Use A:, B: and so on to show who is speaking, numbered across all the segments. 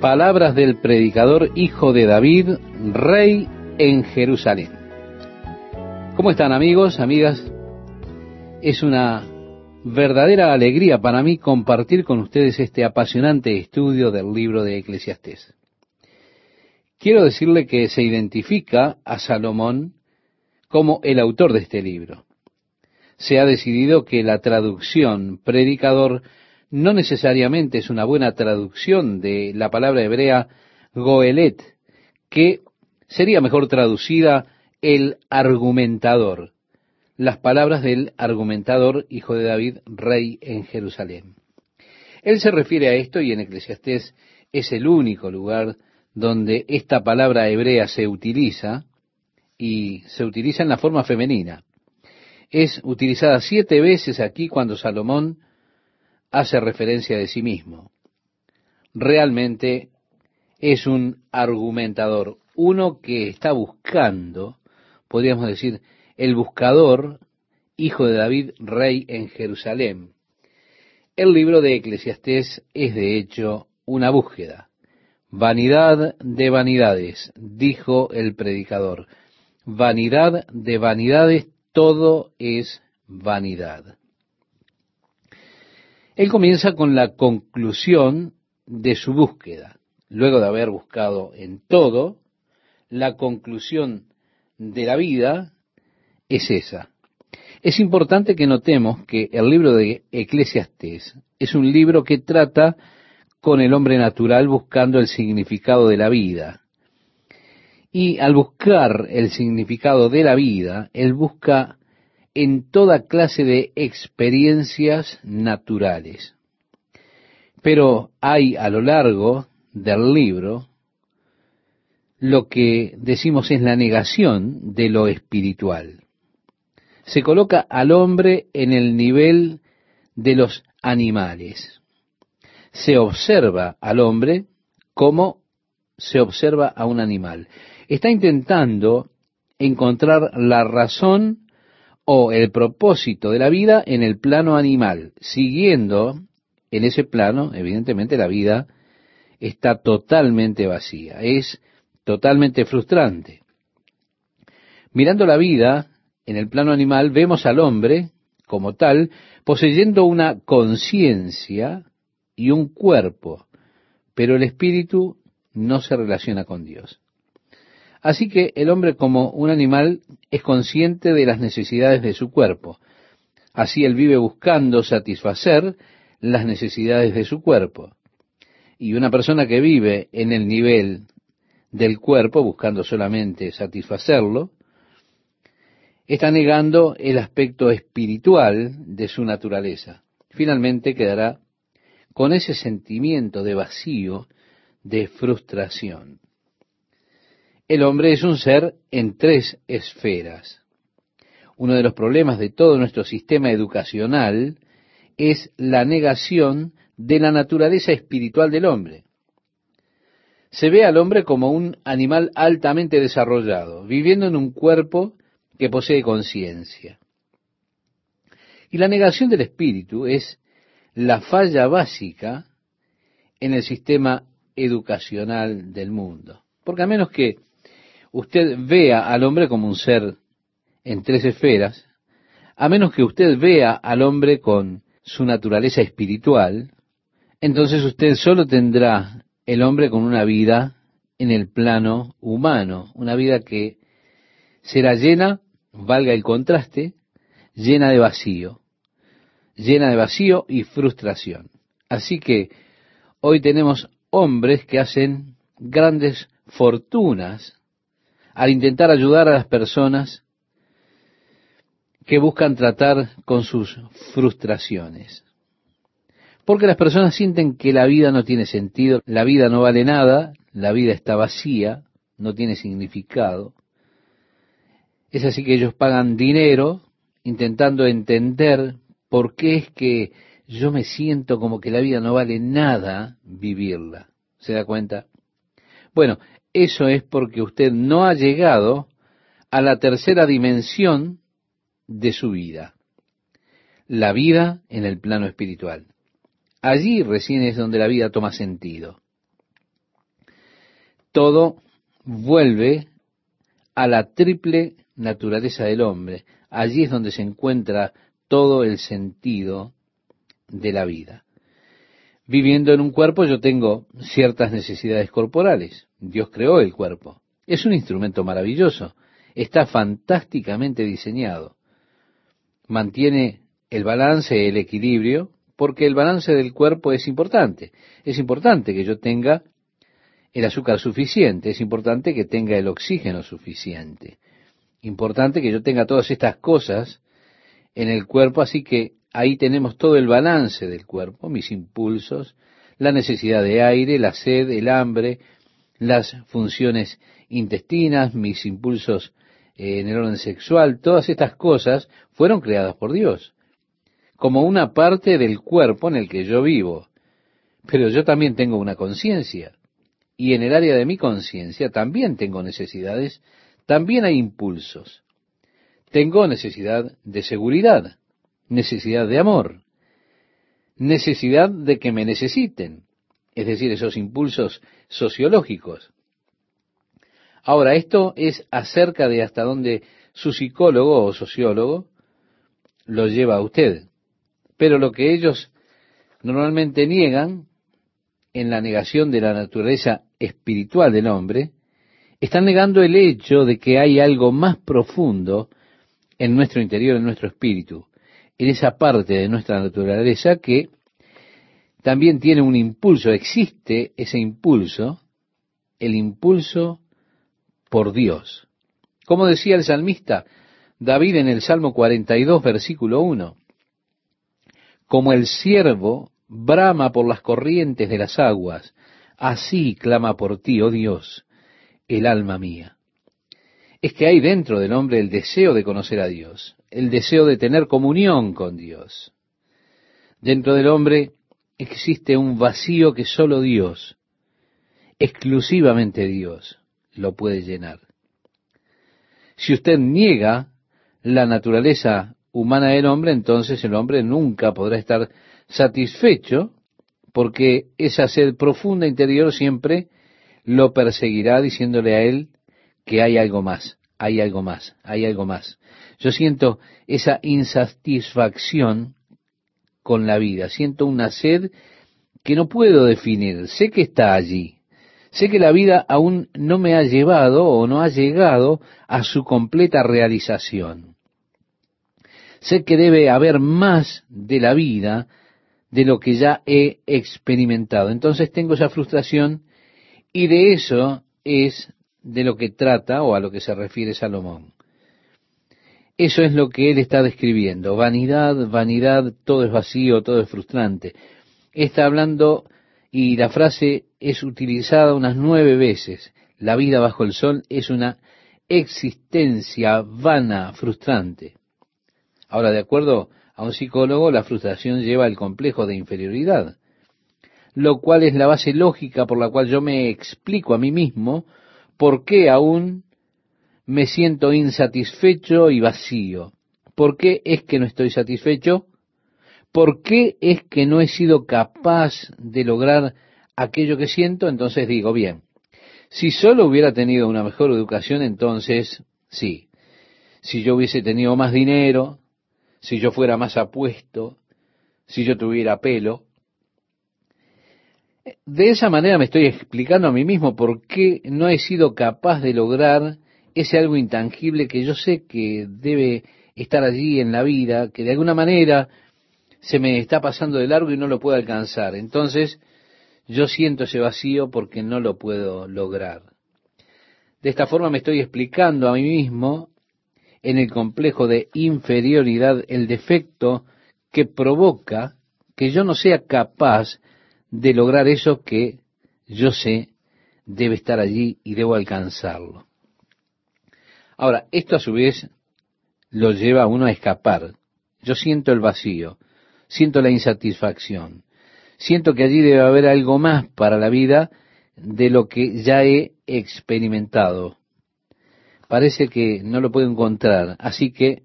A: Palabras del predicador hijo de David, rey en Jerusalén. ¿Cómo están amigos, amigas? Es una verdadera alegría para mí compartir con ustedes este apasionante estudio del libro de Eclesiastés. Quiero decirle que se identifica a Salomón como el autor de este libro. Se ha decidido que la traducción predicador no necesariamente es una buena traducción de la palabra hebrea goelet, que sería mejor traducida el argumentador, las palabras del argumentador, hijo de David, rey en Jerusalén. Él se refiere a esto y en Eclesiastés es el único lugar donde esta palabra hebrea se utiliza y se utiliza en la forma femenina. Es utilizada siete veces aquí cuando Salomón hace referencia de sí mismo. Realmente es un argumentador, uno que está buscando, podríamos decir, el buscador, hijo de David, rey en Jerusalén. El libro de Eclesiastés es de hecho una búsqueda. Vanidad de vanidades, dijo el predicador. Vanidad de vanidades, todo es vanidad. Él comienza con la conclusión de su búsqueda. Luego de haber buscado en todo, la conclusión de la vida es esa. Es importante que notemos que el libro de Eclesiastés es un libro que trata con el hombre natural buscando el significado de la vida. Y al buscar el significado de la vida, él busca en toda clase de experiencias naturales. Pero hay a lo largo del libro lo que decimos es la negación de lo espiritual. Se coloca al hombre en el nivel de los animales. Se observa al hombre como se observa a un animal. Está intentando encontrar la razón o el propósito de la vida en el plano animal. Siguiendo en ese plano, evidentemente la vida está totalmente vacía, es totalmente frustrante. Mirando la vida en el plano animal, vemos al hombre como tal poseyendo una conciencia y un cuerpo, pero el espíritu no se relaciona con Dios. Así que el hombre como un animal es consciente de las necesidades de su cuerpo. Así él vive buscando satisfacer las necesidades de su cuerpo. Y una persona que vive en el nivel del cuerpo, buscando solamente satisfacerlo, está negando el aspecto espiritual de su naturaleza. Finalmente quedará con ese sentimiento de vacío, de frustración. El hombre es un ser en tres esferas. Uno de los problemas de todo nuestro sistema educacional es la negación de la naturaleza espiritual del hombre. Se ve al hombre como un animal altamente desarrollado, viviendo en un cuerpo que posee conciencia. Y la negación del espíritu es la falla básica en el sistema educacional del mundo. Porque a menos que usted vea al hombre como un ser en tres esferas, a menos que usted vea al hombre con su naturaleza espiritual, entonces usted solo tendrá el hombre con una vida en el plano humano, una vida que será llena, valga el contraste, llena de vacío, llena de vacío y frustración. Así que hoy tenemos hombres que hacen grandes fortunas al intentar ayudar a las personas que buscan tratar con sus frustraciones. Porque las personas sienten que la vida no tiene sentido, la vida no vale nada, la vida está vacía, no tiene significado. Es así que ellos pagan dinero intentando entender por qué es que yo me siento como que la vida no vale nada vivirla. ¿Se da cuenta? Bueno, eso es porque usted no ha llegado a la tercera dimensión de su vida, la vida en el plano espiritual. Allí recién es donde la vida toma sentido. todo vuelve a la triple naturaleza del hombre. Allí es donde se encuentra todo el sentido de la vida. Viviendo en un cuerpo yo tengo ciertas necesidades corporales. Dios creó el cuerpo. Es un instrumento maravilloso. Está fantásticamente diseñado. Mantiene el balance, el equilibrio, porque el balance del cuerpo es importante. Es importante que yo tenga el azúcar suficiente, es importante que tenga el oxígeno suficiente. Importante que yo tenga todas estas cosas en el cuerpo, así que ahí tenemos todo el balance del cuerpo, mis impulsos, la necesidad de aire, la sed, el hambre, las funciones intestinas, mis impulsos eh, en el orden sexual, todas estas cosas fueron creadas por Dios, como una parte del cuerpo en el que yo vivo. Pero yo también tengo una conciencia, y en el área de mi conciencia también tengo necesidades, también hay impulsos. Tengo necesidad de seguridad, necesidad de amor, necesidad de que me necesiten, es decir, esos impulsos sociológicos. Ahora, esto es acerca de hasta dónde su psicólogo o sociólogo lo lleva a usted. Pero lo que ellos normalmente niegan en la negación de la naturaleza espiritual del hombre, están negando el hecho de que hay algo más profundo en nuestro interior, en nuestro espíritu, en esa parte de nuestra naturaleza que también tiene un impulso, existe ese impulso, el impulso por Dios. Como decía el salmista David en el Salmo 42, versículo 1, como el siervo brama por las corrientes de las aguas, así clama por ti, oh Dios, el alma mía. Es que hay dentro del hombre el deseo de conocer a Dios, el deseo de tener comunión con Dios. Dentro del hombre existe un vacío que solo Dios, exclusivamente Dios, lo puede llenar. Si usted niega la naturaleza humana del hombre, entonces el hombre nunca podrá estar satisfecho porque esa sed profunda interior siempre lo perseguirá diciéndole a él que hay algo más, hay algo más, hay algo más. Yo siento esa insatisfacción con la vida, siento una sed que no puedo definir, sé que está allí, sé que la vida aún no me ha llevado o no ha llegado a su completa realización. Sé que debe haber más de la vida de lo que ya he experimentado. Entonces tengo esa frustración y de eso es de lo que trata o a lo que se refiere Salomón. Eso es lo que él está describiendo. Vanidad, vanidad, todo es vacío, todo es frustrante. Está hablando y la frase es utilizada unas nueve veces. La vida bajo el sol es una existencia vana, frustrante. Ahora, de acuerdo a un psicólogo, la frustración lleva al complejo de inferioridad, lo cual es la base lógica por la cual yo me explico a mí mismo por qué aún me siento insatisfecho y vacío. ¿Por qué es que no estoy satisfecho? ¿Por qué es que no he sido capaz de lograr aquello que siento? Entonces digo, bien, si solo hubiera tenido una mejor educación, entonces sí. Si yo hubiese tenido más dinero, si yo fuera más apuesto, si yo tuviera pelo. De esa manera me estoy explicando a mí mismo por qué no he sido capaz de lograr ese algo intangible que yo sé que debe estar allí en la vida, que de alguna manera se me está pasando de largo y no lo puedo alcanzar. Entonces, yo siento ese vacío porque no lo puedo lograr. De esta forma me estoy explicando a mí mismo en el complejo de inferioridad el defecto que provoca que yo no sea capaz de lograr eso que yo sé debe estar allí y debo alcanzarlo. Ahora, esto a su vez lo lleva a uno a escapar. Yo siento el vacío, siento la insatisfacción, siento que allí debe haber algo más para la vida de lo que ya he experimentado parece que no lo puedo encontrar, así que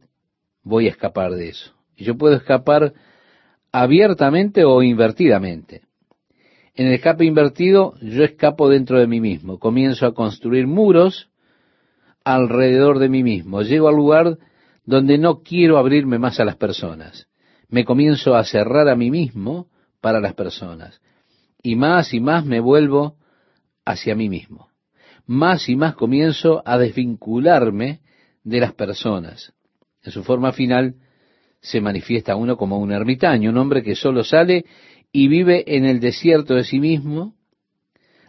A: voy a escapar de eso. Yo puedo escapar abiertamente o invertidamente. En el escape invertido, yo escapo dentro de mí mismo, comienzo a construir muros alrededor de mí mismo, llego al lugar donde no quiero abrirme más a las personas, me comienzo a cerrar a mí mismo para las personas, y más y más me vuelvo hacia mí mismo, más y más comienzo a desvincularme de las personas. En su forma final se manifiesta uno como un ermitaño, un hombre que solo sale y vive en el desierto de sí mismo,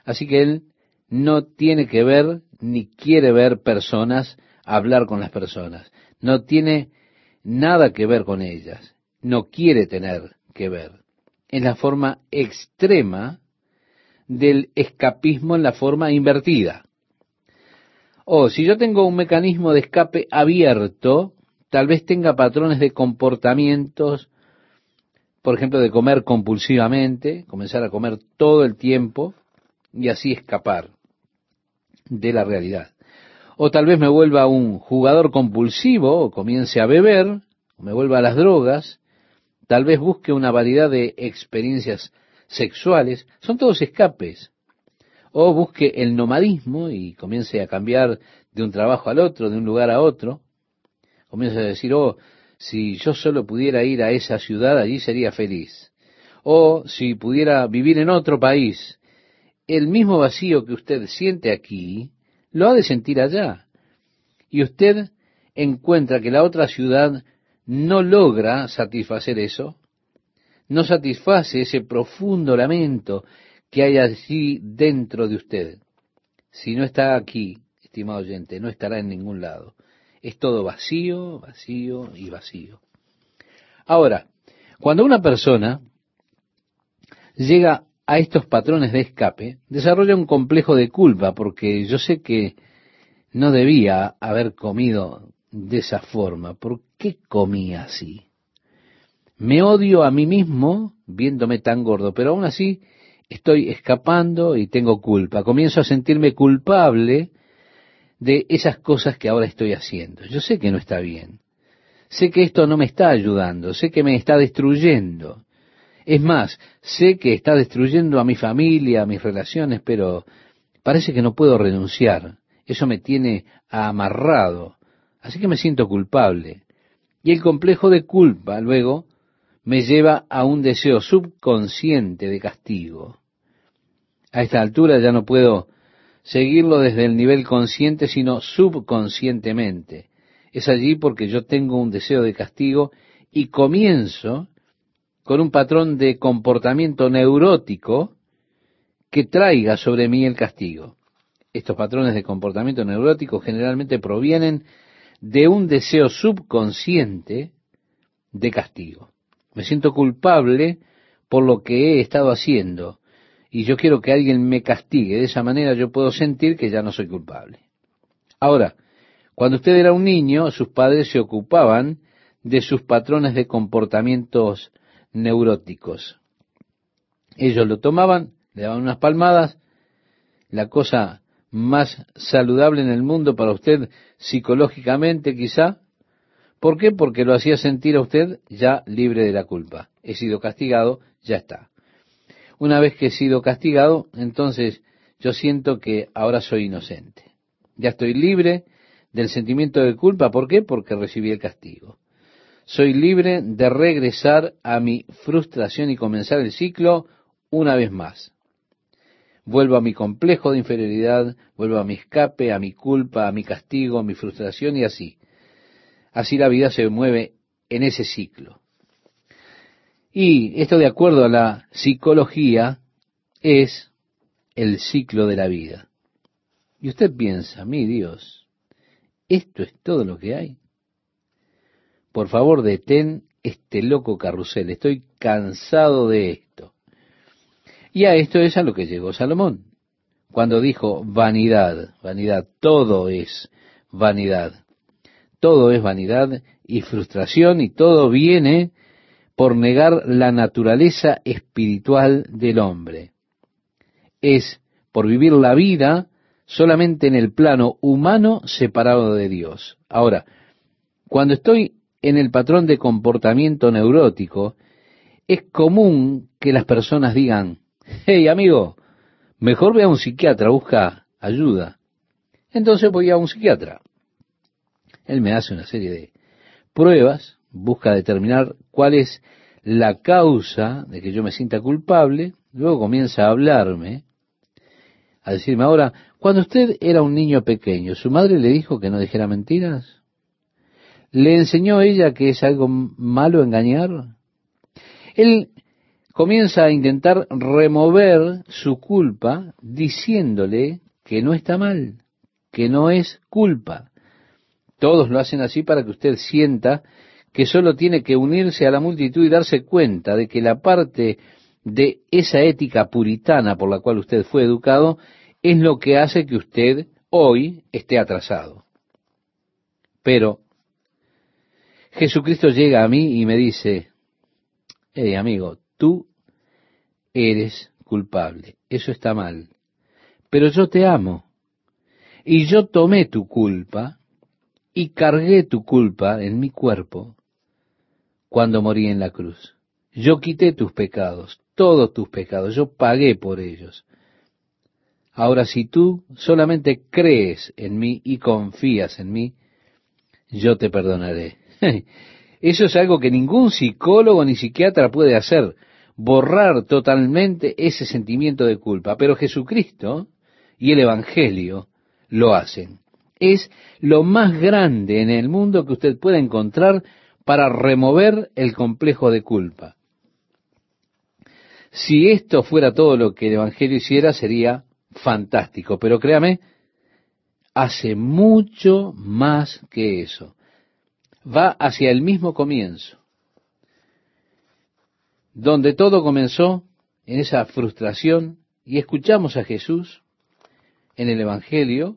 A: así que él no tiene que ver ni quiere ver personas, hablar con las personas, no tiene nada que ver con ellas, no quiere tener que ver. Es la forma extrema del escapismo en la forma invertida. O si yo tengo un mecanismo de escape abierto, tal vez tenga patrones de comportamientos por ejemplo, de comer compulsivamente, comenzar a comer todo el tiempo y así escapar de la realidad. O tal vez me vuelva un jugador compulsivo, o comience a beber, o me vuelva a las drogas, tal vez busque una variedad de experiencias sexuales, son todos escapes. O busque el nomadismo y comience a cambiar de un trabajo al otro, de un lugar a otro. Comience a decir, oh, si yo solo pudiera ir a esa ciudad, allí sería feliz. O si pudiera vivir en otro país, el mismo vacío que usted siente aquí, lo ha de sentir allá. Y usted encuentra que la otra ciudad no logra satisfacer eso, no satisface ese profundo lamento que hay allí dentro de usted. Si no está aquí, estimado oyente, no estará en ningún lado. Es todo vacío, vacío y vacío. Ahora, cuando una persona llega a estos patrones de escape, desarrolla un complejo de culpa, porque yo sé que no debía haber comido de esa forma. ¿Por qué comí así? Me odio a mí mismo viéndome tan gordo, pero aún así estoy escapando y tengo culpa. Comienzo a sentirme culpable de esas cosas que ahora estoy haciendo. Yo sé que no está bien. Sé que esto no me está ayudando, sé que me está destruyendo. Es más, sé que está destruyendo a mi familia, a mis relaciones, pero parece que no puedo renunciar. Eso me tiene amarrado. Así que me siento culpable. Y el complejo de culpa luego me lleva a un deseo subconsciente de castigo. A esta altura ya no puedo seguirlo desde el nivel consciente, sino subconscientemente. Es allí porque yo tengo un deseo de castigo y comienzo con un patrón de comportamiento neurótico que traiga sobre mí el castigo. Estos patrones de comportamiento neurótico generalmente provienen de un deseo subconsciente de castigo. Me siento culpable por lo que he estado haciendo y yo quiero que alguien me castigue. De esa manera yo puedo sentir que ya no soy culpable. Ahora, cuando usted era un niño, sus padres se ocupaban de sus patrones de comportamientos neuróticos. Ellos lo tomaban, le daban unas palmadas, la cosa más saludable en el mundo para usted psicológicamente quizá. ¿Por qué? Porque lo hacía sentir a usted ya libre de la culpa. He sido castigado, ya está. Una vez que he sido castigado, entonces yo siento que ahora soy inocente. Ya estoy libre del sentimiento de culpa. ¿Por qué? Porque recibí el castigo. Soy libre de regresar a mi frustración y comenzar el ciclo una vez más. Vuelvo a mi complejo de inferioridad, vuelvo a mi escape, a mi culpa, a mi castigo, a mi frustración y así. Así la vida se mueve en ese ciclo. Y esto de acuerdo a la psicología es el ciclo de la vida. Y usted piensa, mi Dios, ¿esto es todo lo que hay? Por favor, detén este loco carrusel. Estoy cansado de esto. Y a esto es a lo que llegó Salomón. Cuando dijo vanidad, vanidad, todo es vanidad. Todo es vanidad y frustración y todo viene por negar la naturaleza espiritual del hombre. Es por vivir la vida solamente en el plano humano separado de Dios. Ahora, cuando estoy en el patrón de comportamiento neurótico, es común que las personas digan, hey amigo, mejor ve a un psiquiatra, busca ayuda. Entonces voy a un psiquiatra. Él me hace una serie de pruebas, busca determinar cuál es la causa de que yo me sienta culpable, luego comienza a hablarme, a decirme ahora, cuando usted era un niño pequeño, ¿su madre le dijo que no dijera mentiras? ¿Le enseñó ella que es algo malo engañar? Él comienza a intentar remover su culpa diciéndole que no está mal, que no es culpa. Todos lo hacen así para que usted sienta que solo tiene que unirse a la multitud y darse cuenta de que la parte de esa ética puritana por la cual usted fue educado es lo que hace que usted hoy esté atrasado. Pero Jesucristo llega a mí y me dice, hey amigo, tú eres culpable, eso está mal, pero yo te amo y yo tomé tu culpa y cargué tu culpa en mi cuerpo cuando morí en la cruz. Yo quité tus pecados, todos tus pecados, yo pagué por ellos. Ahora si tú solamente crees en mí y confías en mí, yo te perdonaré. Eso es algo que ningún psicólogo ni psiquiatra puede hacer, borrar totalmente ese sentimiento de culpa. Pero Jesucristo y el Evangelio lo hacen. Es lo más grande en el mundo que usted pueda encontrar para remover el complejo de culpa. Si esto fuera todo lo que el Evangelio hiciera, sería fantástico. Pero créame, hace mucho más que eso va hacia el mismo comienzo, donde todo comenzó en esa frustración y escuchamos a Jesús en el Evangelio,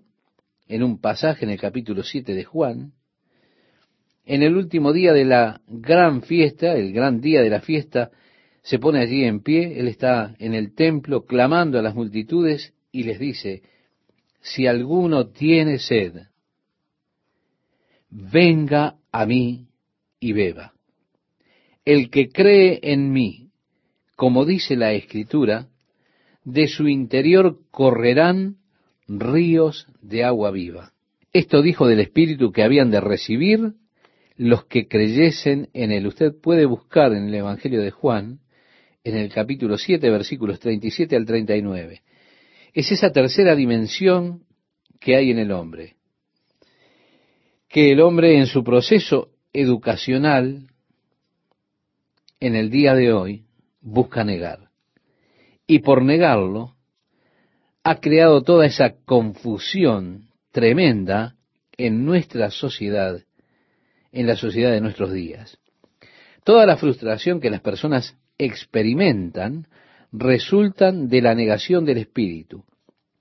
A: en un pasaje en el capítulo 7 de Juan, en el último día de la gran fiesta, el gran día de la fiesta, se pone allí en pie, él está en el templo clamando a las multitudes y les dice, si alguno tiene sed, venga a mí y beba. El que cree en mí, como dice la Escritura, de su interior correrán ríos de agua viva. Esto dijo del Espíritu que habían de recibir los que creyesen en él. Usted puede buscar en el Evangelio de Juan, en el capítulo 7, versículos 37 al 39. Es esa tercera dimensión que hay en el hombre que el hombre en su proceso educacional en el día de hoy busca negar. Y por negarlo, ha creado toda esa confusión tremenda en nuestra sociedad, en la sociedad de nuestros días. Toda la frustración que las personas experimentan resultan de la negación del Espíritu.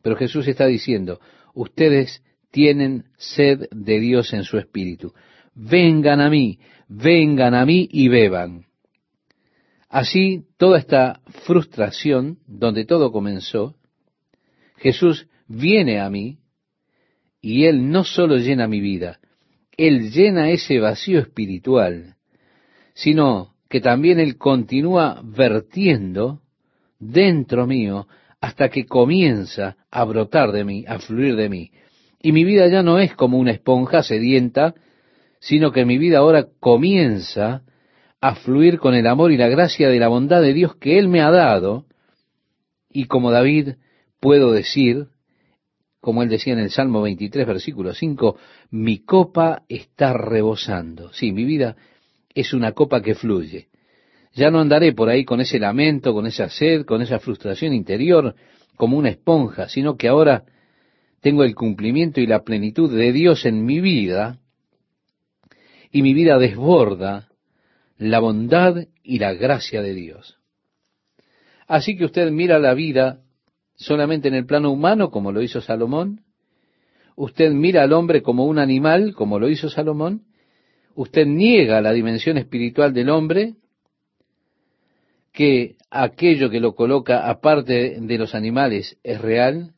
A: Pero Jesús está diciendo, ustedes tienen sed de Dios en su espíritu. Vengan a mí, vengan a mí y beban. Así, toda esta frustración, donde todo comenzó, Jesús viene a mí y Él no solo llena mi vida, Él llena ese vacío espiritual, sino que también Él continúa vertiendo dentro mío hasta que comienza a brotar de mí, a fluir de mí. Y mi vida ya no es como una esponja sedienta, sino que mi vida ahora comienza a fluir con el amor y la gracia de la bondad de Dios que Él me ha dado. Y como David puedo decir, como él decía en el Salmo 23, versículo 5, mi copa está rebosando. Sí, mi vida es una copa que fluye. Ya no andaré por ahí con ese lamento, con esa sed, con esa frustración interior, como una esponja, sino que ahora tengo el cumplimiento y la plenitud de Dios en mi vida, y mi vida desborda la bondad y la gracia de Dios. Así que usted mira la vida solamente en el plano humano, como lo hizo Salomón. Usted mira al hombre como un animal, como lo hizo Salomón. Usted niega la dimensión espiritual del hombre, que aquello que lo coloca aparte de los animales es real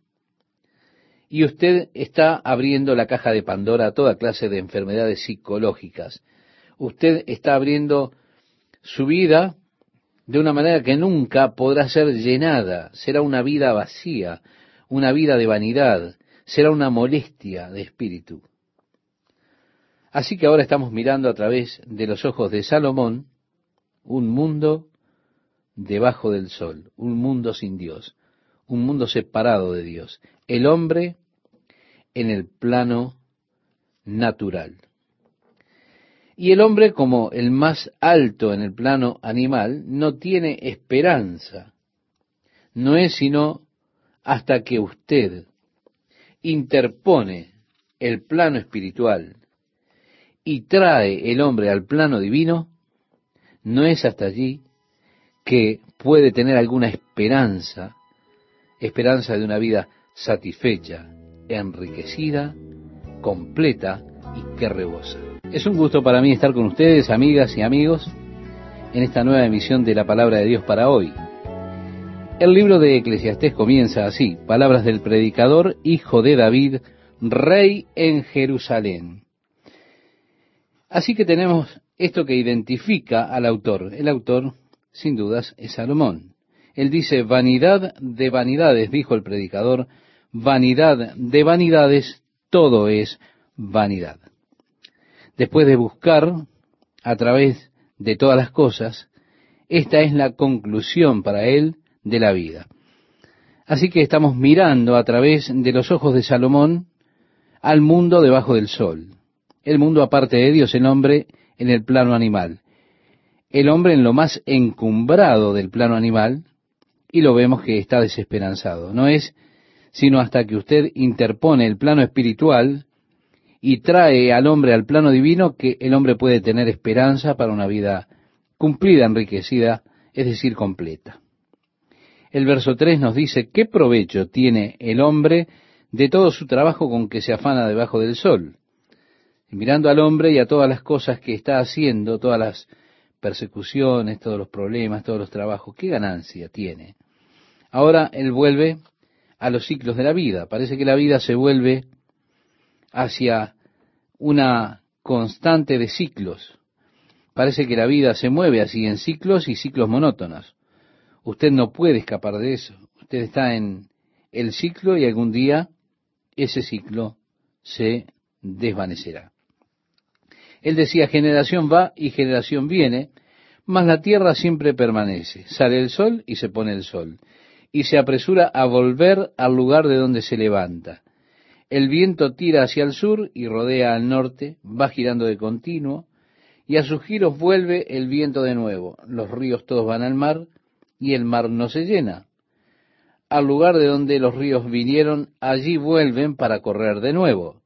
A: y usted está abriendo la caja de Pandora a toda clase de enfermedades psicológicas. Usted está abriendo su vida de una manera que nunca podrá ser llenada. Será una vida vacía, una vida de vanidad, será una molestia de espíritu. Así que ahora estamos mirando a través de los ojos de Salomón un mundo debajo del sol, un mundo sin Dios, un mundo separado de Dios, el hombre en el plano natural. Y el hombre, como el más alto en el plano animal, no tiene esperanza. No es sino hasta que usted interpone el plano espiritual y trae el hombre al plano divino, no es hasta allí que puede tener alguna esperanza, esperanza de una vida satisfecha, enriquecida, completa y que rebosa. Es un gusto para mí estar con ustedes, amigas y amigos, en esta nueva emisión de la palabra de Dios para hoy. El libro de Eclesiastés comienza así, palabras del predicador, hijo de David, rey en Jerusalén. Así que tenemos esto que identifica al autor. El autor, sin dudas, es Salomón. Él dice, vanidad de vanidades, dijo el predicador, vanidad de vanidades, todo es vanidad. Después de buscar a través de todas las cosas, esta es la conclusión para él de la vida. Así que estamos mirando a través de los ojos de Salomón al mundo debajo del sol. El mundo aparte de Dios, el hombre en el plano animal. El hombre en lo más encumbrado del plano animal, y lo vemos que está desesperanzado. No es sino hasta que usted interpone el plano espiritual y trae al hombre al plano divino que el hombre puede tener esperanza para una vida cumplida, enriquecida, es decir, completa. El verso 3 nos dice, ¿qué provecho tiene el hombre de todo su trabajo con que se afana debajo del sol? Mirando al hombre y a todas las cosas que está haciendo, todas las persecuciones, todos los problemas, todos los trabajos, ¿qué ganancia tiene? Ahora él vuelve a los ciclos de la vida. Parece que la vida se vuelve hacia una constante de ciclos. Parece que la vida se mueve así en ciclos y ciclos monótonos. Usted no puede escapar de eso. Usted está en el ciclo y algún día ese ciclo se desvanecerá. Él decía, generación va y generación viene, mas la tierra siempre permanece. Sale el sol y se pone el sol y se apresura a volver al lugar de donde se levanta. El viento tira hacia el sur y rodea al norte, va girando de continuo, y a sus giros vuelve el viento de nuevo. Los ríos todos van al mar, y el mar no se llena. Al lugar de donde los ríos vinieron, allí vuelven para correr de nuevo.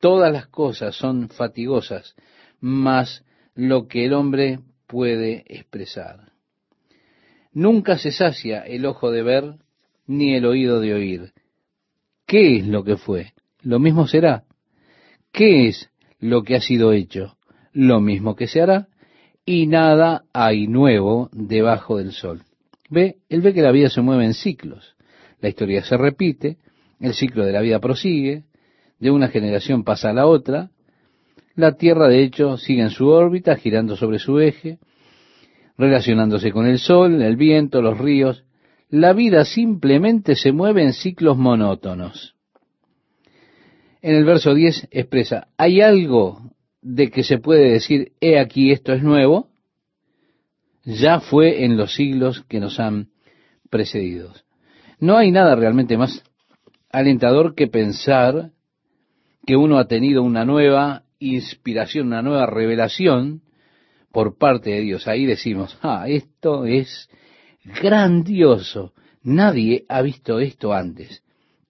A: Todas las cosas son fatigosas, más lo que el hombre puede expresar. Nunca se sacia el ojo de ver ni el oído de oír. ¿Qué es lo que fue? Lo mismo será. ¿Qué es lo que ha sido hecho? Lo mismo que se hará y nada hay nuevo debajo del sol. Ve, él ve que la vida se mueve en ciclos. La historia se repite, el ciclo de la vida prosigue, de una generación pasa a la otra, la Tierra de hecho sigue en su órbita, girando sobre su eje, relacionándose con el sol, el viento, los ríos. La vida simplemente se mueve en ciclos monótonos. En el verso 10 expresa, ¿hay algo de que se puede decir, he aquí esto es nuevo? Ya fue en los siglos que nos han precedido. No hay nada realmente más alentador que pensar que uno ha tenido una nueva inspiración, una nueva revelación por parte de Dios. Ahí decimos, ah, esto es grandioso. Nadie ha visto esto antes.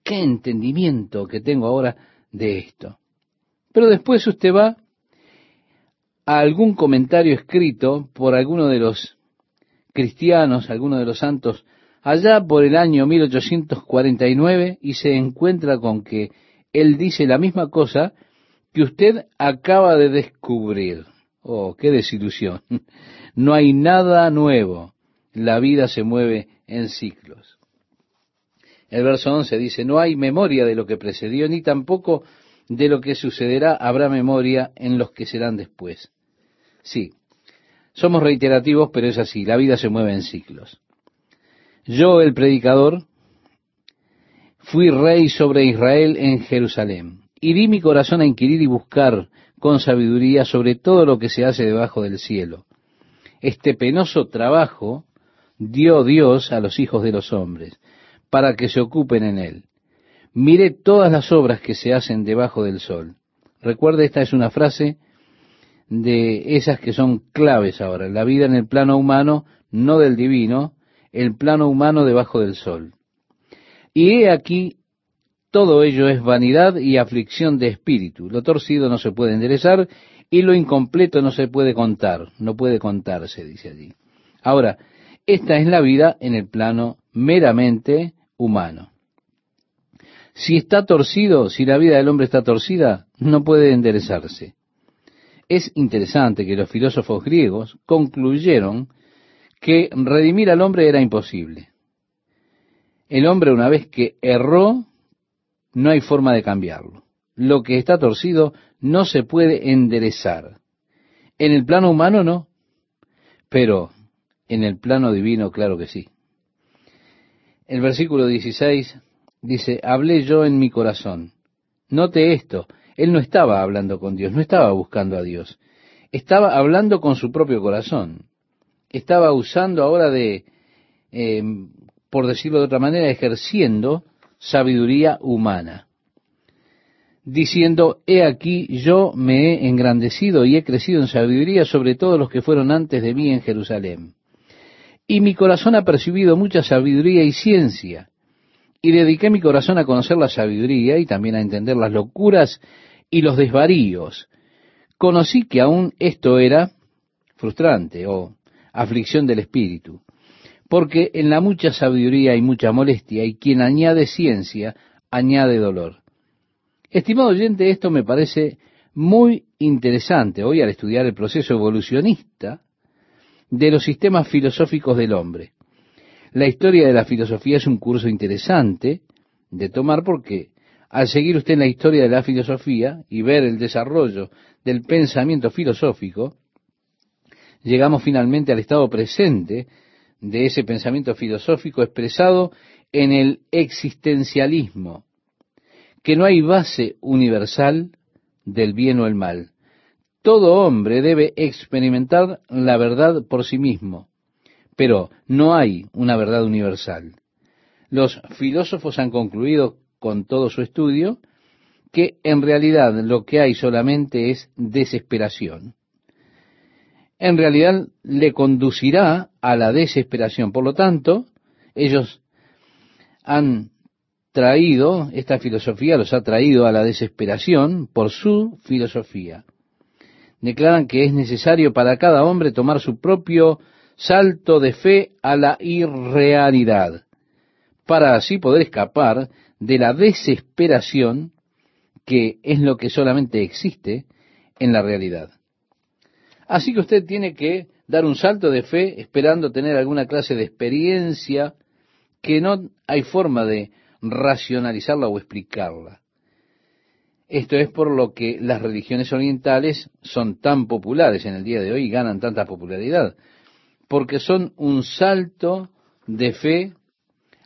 A: Qué entendimiento que tengo ahora de esto. Pero después usted va a algún comentario escrito por alguno de los cristianos, alguno de los santos, allá por el año 1849 y se encuentra con que él dice la misma cosa que usted acaba de descubrir. Oh, qué desilusión. No hay nada nuevo. La vida se mueve en ciclos. El verso 11 dice, no hay memoria de lo que precedió, ni tampoco de lo que sucederá habrá memoria en los que serán después. Sí, Somos reiterativos, pero es así, la vida se mueve en ciclos. Yo, el predicador, fui rey sobre Israel en Jerusalén, y di mi corazón a inquirir y buscar con sabiduría sobre todo lo que se hace debajo del cielo. Este penoso trabajo dio Dios a los hijos de los hombres, para que se ocupen en él. Miré todas las obras que se hacen debajo del sol. Recuerde, esta es una frase de esas que son claves ahora. La vida en el plano humano, no del divino, el plano humano debajo del sol. Y he aquí, todo ello es vanidad y aflicción de espíritu. Lo torcido no se puede enderezar y lo incompleto no se puede contar, no puede contarse, dice allí. Ahora, esta es la vida en el plano meramente humano. Si está torcido, si la vida del hombre está torcida, no puede enderezarse. Es interesante que los filósofos griegos concluyeron que redimir al hombre era imposible. El hombre una vez que erró, no hay forma de cambiarlo. Lo que está torcido no se puede enderezar. En el plano humano no, pero en el plano divino claro que sí. El versículo 16 dice, hablé yo en mi corazón. Note esto, él no estaba hablando con Dios, no estaba buscando a Dios, estaba hablando con su propio corazón. Estaba usando ahora de, eh, por decirlo de otra manera, ejerciendo sabiduría humana, diciendo, he aquí yo me he engrandecido y he crecido en sabiduría sobre todos los que fueron antes de mí en Jerusalén. Y mi corazón ha percibido mucha sabiduría y ciencia, y dediqué mi corazón a conocer la sabiduría y también a entender las locuras y los desvaríos, conocí que aún esto era frustrante o aflicción del espíritu, porque en la mucha sabiduría hay mucha molestia y quien añade ciencia añade dolor. Estimado oyente, esto me parece muy interesante hoy al estudiar el proceso evolucionista de los sistemas filosóficos del hombre. La historia de la filosofía es un curso interesante de tomar porque al seguir usted en la historia de la filosofía y ver el desarrollo del pensamiento filosófico, llegamos finalmente al estado presente de ese pensamiento filosófico expresado en el existencialismo, que no hay base universal del bien o el mal. Todo hombre debe experimentar la verdad por sí mismo, pero no hay una verdad universal. Los filósofos han concluido con todo su estudio, que en realidad lo que hay solamente es desesperación. En realidad le conducirá a la desesperación. Por lo tanto, ellos han traído, esta filosofía los ha traído a la desesperación por su filosofía. Declaran que es necesario para cada hombre tomar su propio salto de fe a la irrealidad, para así poder escapar de la desesperación que es lo que solamente existe en la realidad. Así que usted tiene que dar un salto de fe esperando tener alguna clase de experiencia que no hay forma de racionalizarla o explicarla. Esto es por lo que las religiones orientales son tan populares en el día de hoy y ganan tanta popularidad, porque son un salto de fe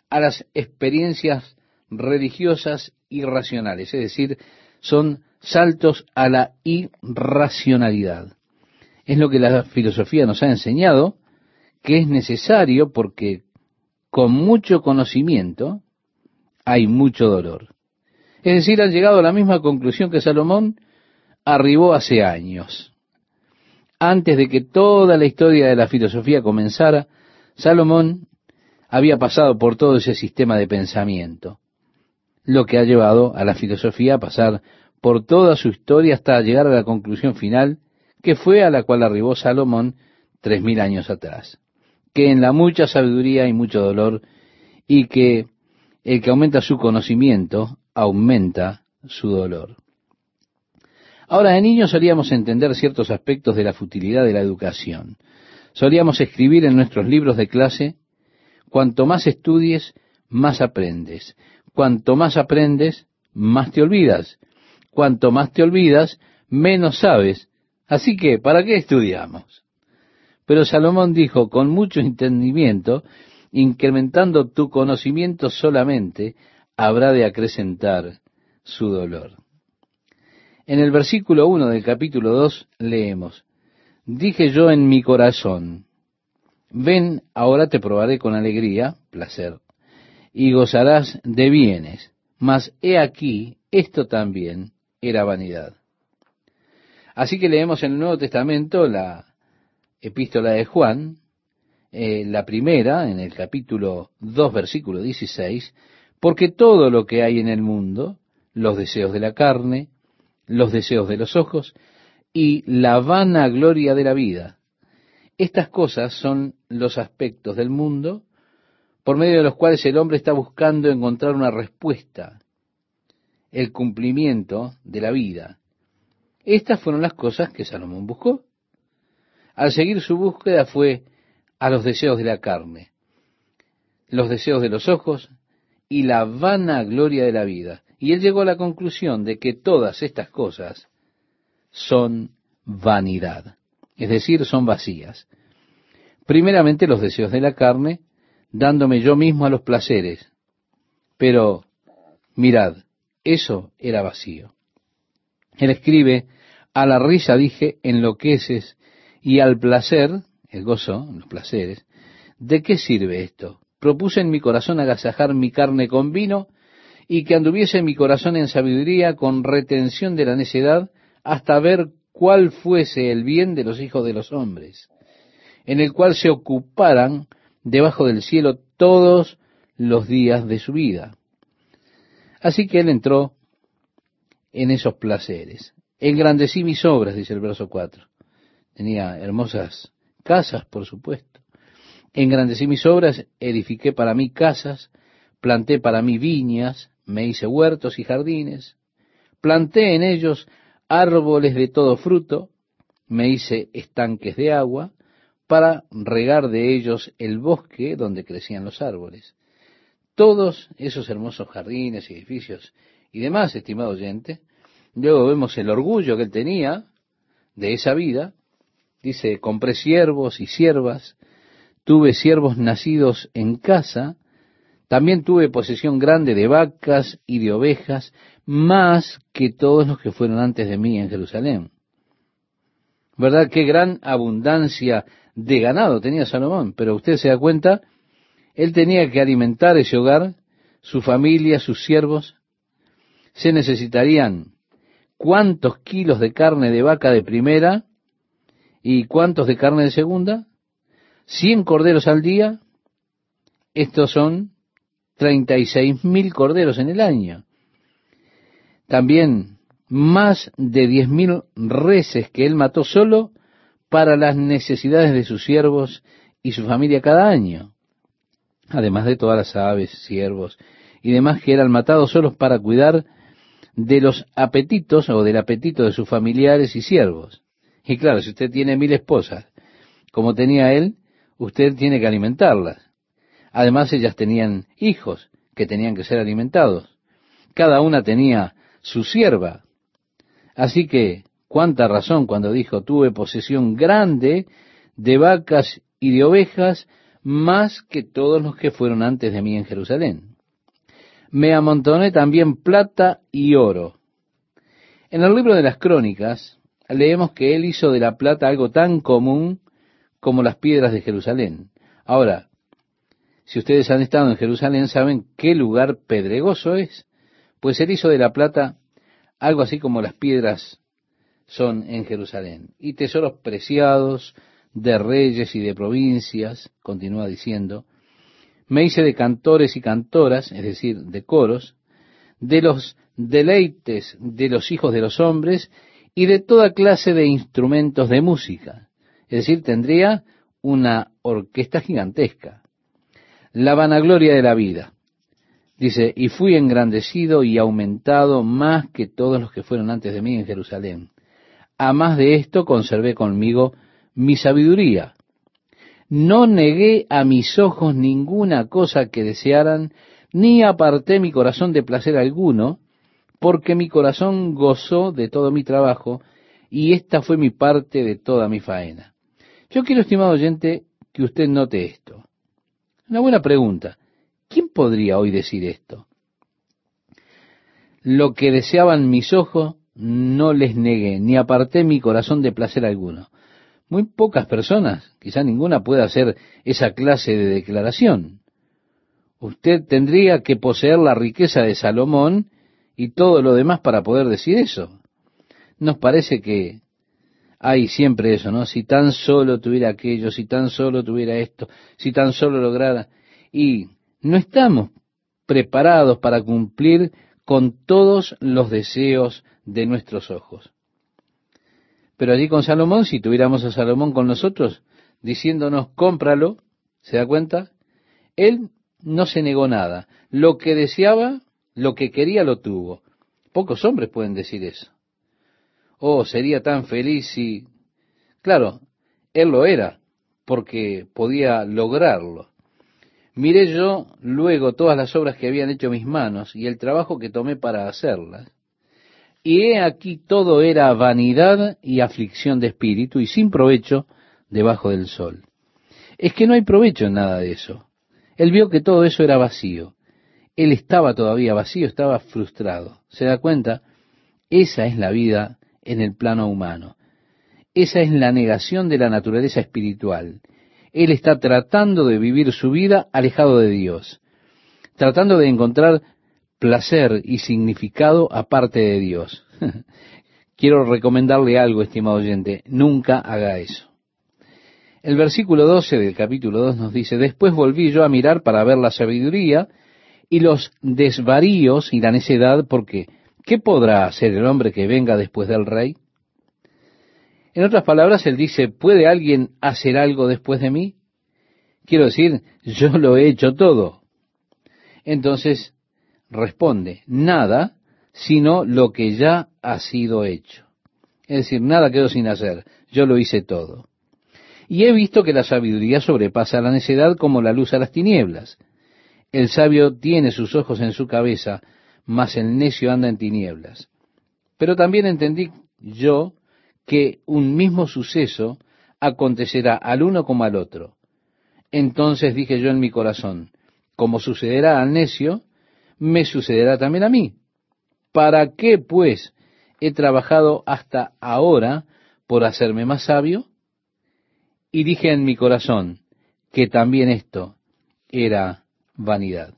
A: a las experiencias religiosas irracionales, es decir, son saltos a la irracionalidad. Es lo que la filosofía nos ha enseñado, que es necesario porque con mucho conocimiento hay mucho dolor. Es decir, han llegado a la misma conclusión que Salomón arribó hace años. Antes de que toda la historia de la filosofía comenzara, Salomón había pasado por todo ese sistema de pensamiento lo que ha llevado a la filosofía a pasar por toda su historia hasta llegar a la conclusión final, que fue a la cual arribó Salomón tres mil años atrás, que en la mucha sabiduría hay mucho dolor y que el que aumenta su conocimiento aumenta su dolor. Ahora, de niños solíamos entender ciertos aspectos de la futilidad de la educación. Solíamos escribir en nuestros libros de clase, cuanto más estudies, más aprendes. Cuanto más aprendes, más te olvidas. Cuanto más te olvidas, menos sabes. Así que, ¿para qué estudiamos? Pero Salomón dijo, con mucho entendimiento, incrementando tu conocimiento solamente, habrá de acrecentar su dolor. En el versículo 1 del capítulo 2 leemos, Dije yo en mi corazón, ven, ahora te probaré con alegría, placer, y gozarás de bienes, mas he aquí, esto también era vanidad. Así que leemos en el Nuevo Testamento la epístola de Juan, eh, la primera, en el capítulo 2, versículo 16, porque todo lo que hay en el mundo, los deseos de la carne, los deseos de los ojos y la vana gloria de la vida, estas cosas son los aspectos del mundo por medio de los cuales el hombre está buscando encontrar una respuesta, el cumplimiento de la vida. Estas fueron las cosas que Salomón buscó. Al seguir su búsqueda fue a los deseos de la carne, los deseos de los ojos y la vana gloria de la vida. Y él llegó a la conclusión de que todas estas cosas son vanidad, es decir, son vacías. Primeramente los deseos de la carne, dándome yo mismo a los placeres. Pero, mirad, eso era vacío. Él escribe, a la risa dije, enloqueces, y al placer, el gozo, los placeres, ¿de qué sirve esto? Propuse en mi corazón agasajar mi carne con vino, y que anduviese mi corazón en sabiduría con retención de la necedad, hasta ver cuál fuese el bien de los hijos de los hombres, en el cual se ocuparan debajo del cielo todos los días de su vida. Así que él entró en esos placeres. Engrandecí mis obras, dice el verso 4. Tenía hermosas casas, por supuesto. Engrandecí mis obras, edifiqué para mí casas, planté para mí viñas, me hice huertos y jardines, planté en ellos árboles de todo fruto, me hice estanques de agua, para regar de ellos el bosque donde crecían los árboles. Todos esos hermosos jardines, edificios y demás, estimado oyente, luego vemos el orgullo que él tenía de esa vida. Dice, compré siervos y siervas, tuve siervos nacidos en casa, también tuve posesión grande de vacas y de ovejas, más que todos los que fueron antes de mí en Jerusalén. ¿Verdad? Qué gran abundancia de ganado tenía Salomón. Pero usted se da cuenta, él tenía que alimentar ese hogar, su familia, sus siervos. Se necesitarían cuántos kilos de carne de vaca de primera y cuántos de carne de segunda. Cien corderos al día. Estos son treinta y seis mil corderos en el año. También más de diez mil reses que él mató solo para las necesidades de sus siervos y su familia cada año, además de todas las aves, siervos y demás que eran matados solos para cuidar de los apetitos o del apetito de sus familiares y siervos. Y claro, si usted tiene mil esposas, como tenía él, usted tiene que alimentarlas. Además, ellas tenían hijos que tenían que ser alimentados. Cada una tenía su sierva. Así que, cuánta razón cuando dijo, tuve posesión grande de vacas y de ovejas, más que todos los que fueron antes de mí en Jerusalén. Me amontoné también plata y oro. En el libro de las crónicas leemos que él hizo de la plata algo tan común como las piedras de Jerusalén. Ahora, si ustedes han estado en Jerusalén, saben qué lugar pedregoso es. Pues él hizo de la plata algo así como las piedras son en Jerusalén. Y tesoros preciados de reyes y de provincias, continúa diciendo, me hice de cantores y cantoras, es decir, de coros, de los deleites de los hijos de los hombres y de toda clase de instrumentos de música. Es decir, tendría una orquesta gigantesca la vanagloria de la vida. Dice, y fui engrandecido y aumentado más que todos los que fueron antes de mí en Jerusalén. A más de esto conservé conmigo mi sabiduría. No negué a mis ojos ninguna cosa que desearan, ni aparté mi corazón de placer alguno, porque mi corazón gozó de todo mi trabajo, y esta fue mi parte de toda mi faena. Yo quiero, estimado oyente, que usted note esto. Una buena pregunta. ¿Quién podría hoy decir esto? Lo que deseaban mis ojos no les negué, ni aparté mi corazón de placer alguno. Muy pocas personas, quizá ninguna, pueda hacer esa clase de declaración. Usted tendría que poseer la riqueza de Salomón y todo lo demás para poder decir eso. Nos parece que hay siempre eso, ¿no? Si tan solo tuviera aquello, si tan solo tuviera esto, si tan solo lograra. Y no estamos preparados para cumplir con todos los deseos de nuestros ojos. Pero allí con Salomón, si tuviéramos a Salomón con nosotros, diciéndonos, cómpralo, ¿se da cuenta? Él no se negó nada. Lo que deseaba, lo que quería, lo tuvo. Pocos hombres pueden decir eso. Oh, sería tan feliz si... Claro, él lo era, porque podía lograrlo. Miré yo luego todas las obras que habían hecho mis manos y el trabajo que tomé para hacerlas. Y he aquí todo era vanidad y aflicción de espíritu y sin provecho debajo del sol. Es que no hay provecho en nada de eso. Él vio que todo eso era vacío. Él estaba todavía vacío, estaba frustrado. ¿Se da cuenta? Esa es la vida en el plano humano. Esa es la negación de la naturaleza espiritual. Él está tratando de vivir su vida alejado de Dios, tratando de encontrar placer y significado aparte de Dios. Quiero recomendarle algo, estimado oyente, nunca haga eso. El versículo 12 del capítulo 2 nos dice, después volví yo a mirar para ver la sabiduría y los desvaríos y la necedad, porque ¿qué podrá hacer el hombre que venga después del rey? En otras palabras, él dice, ¿puede alguien hacer algo después de mí? Quiero decir, yo lo he hecho todo. Entonces, responde, nada, sino lo que ya ha sido hecho. Es decir, nada quedó sin hacer, yo lo hice todo. Y he visto que la sabiduría sobrepasa la necedad como la luz a las tinieblas. El sabio tiene sus ojos en su cabeza, mas el necio anda en tinieblas. Pero también entendí yo que un mismo suceso acontecerá al uno como al otro. Entonces dije yo en mi corazón, como sucederá al necio, me sucederá también a mí. ¿Para qué, pues, he trabajado hasta ahora por hacerme más sabio? Y dije en mi corazón que también esto era vanidad.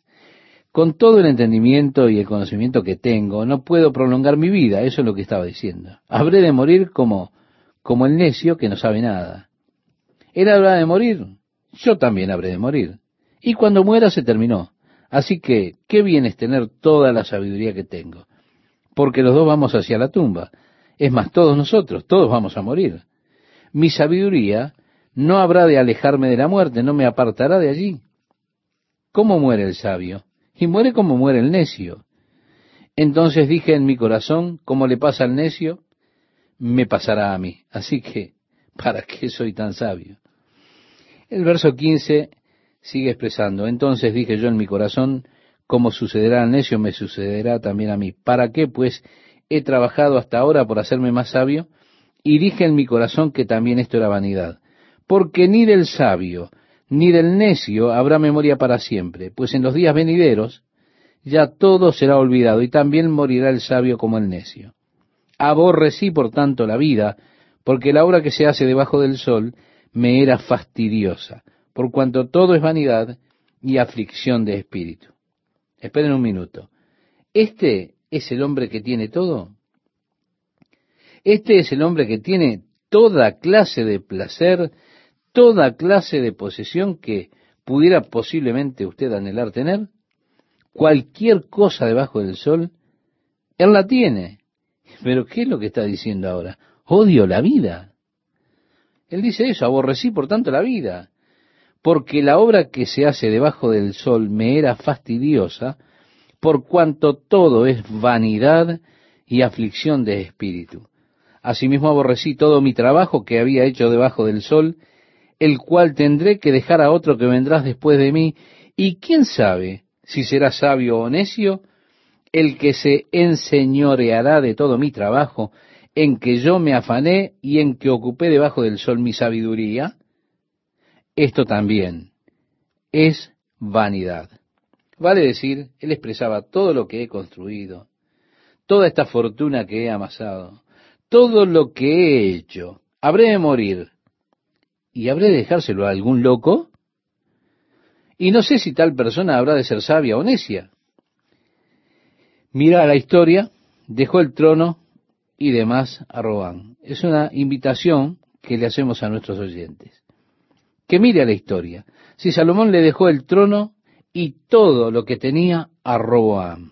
A: Con todo el entendimiento y el conocimiento que tengo, no puedo prolongar mi vida, eso es lo que estaba diciendo. Habré de morir como, como el necio que no sabe nada. Él habrá de morir, yo también habré de morir. Y cuando muera se terminó. Así que, qué bien es tener toda la sabiduría que tengo. Porque los dos vamos hacia la tumba. Es más, todos nosotros, todos vamos a morir. Mi sabiduría no habrá de alejarme de la muerte, no me apartará de allí. ¿Cómo muere el sabio? y muere como muere el necio. Entonces dije en mi corazón, como le pasa al necio, me pasará a mí. Así que, ¿para qué soy tan sabio? El verso 15 sigue expresando, entonces dije yo en mi corazón, como sucederá al necio, me sucederá también a mí. ¿Para qué, pues, he trabajado hasta ahora por hacerme más sabio? Y dije en mi corazón que también esto era vanidad. Porque ni del sabio, ni del necio habrá memoria para siempre, pues en los días venideros ya todo será olvidado y también morirá el sabio como el necio. Aborrecí por tanto la vida, porque la obra que se hace debajo del sol me era fastidiosa, por cuanto todo es vanidad y aflicción de espíritu. Esperen un minuto. ¿Este es el hombre que tiene todo? Este es el hombre que tiene toda clase de placer, toda clase de posesión que pudiera posiblemente usted anhelar tener, cualquier cosa debajo del sol, Él la tiene. Pero ¿qué es lo que está diciendo ahora? Odio la vida. Él dice eso, aborrecí por tanto la vida, porque la obra que se hace debajo del sol me era fastidiosa, por cuanto todo es vanidad y aflicción de espíritu. Asimismo aborrecí todo mi trabajo que había hecho debajo del sol, el cual tendré que dejar a otro que vendrás después de mí, y quién sabe si será sabio o necio, el que se enseñoreará de todo mi trabajo, en que yo me afané y en que ocupé debajo del sol mi sabiduría. Esto también es vanidad. Vale decir, él expresaba todo lo que he construido, toda esta fortuna que he amasado, todo lo que he hecho, habré de morir y habré de dejárselo a algún loco. Y no sé si tal persona habrá de ser sabia o necia. Mira la historia, dejó el trono y demás a Robán. Es una invitación que le hacemos a nuestros oyentes. Que mire la historia. Si Salomón le dejó el trono y todo lo que tenía a Roboam.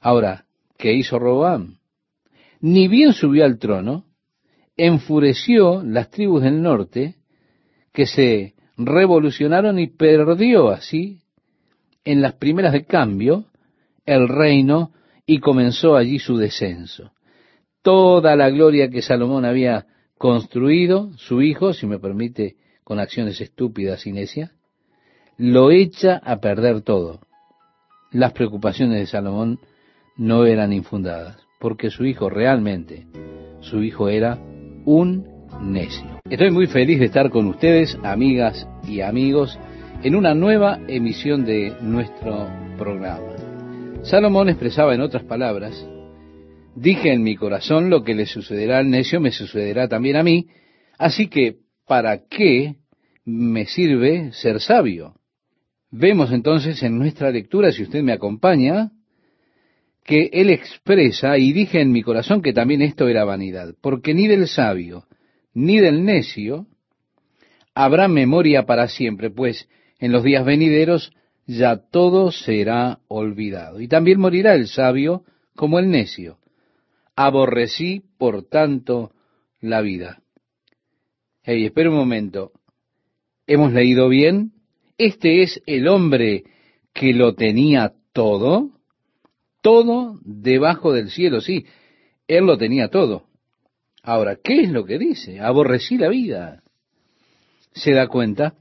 A: Ahora, ¿qué hizo Roboam? Ni bien subió al trono, enfureció las tribus del norte que se revolucionaron y perdió así en las primeras de cambio el reino y comenzó allí su descenso. Toda la gloria que Salomón había construido, su hijo, si me permite, con acciones estúpidas y necias, lo echa a perder todo. Las preocupaciones de Salomón no eran infundadas, porque su hijo realmente, su hijo era un necio. Estoy muy feliz de estar con ustedes, amigas y amigos, en una nueva emisión de nuestro programa. Salomón expresaba en otras palabras, dije en mi corazón lo que le sucederá al necio me sucederá también a mí, así que ¿para qué me sirve ser sabio? Vemos entonces en nuestra lectura, si usted me acompaña, que él expresa, y dije en mi corazón que también esto era vanidad, porque ni del sabio ni del necio habrá memoria para siempre, pues en los días venideros ya todo será olvidado. Y también morirá el sabio como el necio. Aborrecí, por tanto, la vida. Hey, espera un momento. ¿Hemos leído bien? Este es el hombre que lo tenía todo, todo debajo del cielo, sí, él lo tenía todo. Ahora, ¿qué es lo que dice? Aborrecí la vida. ¿Se da cuenta?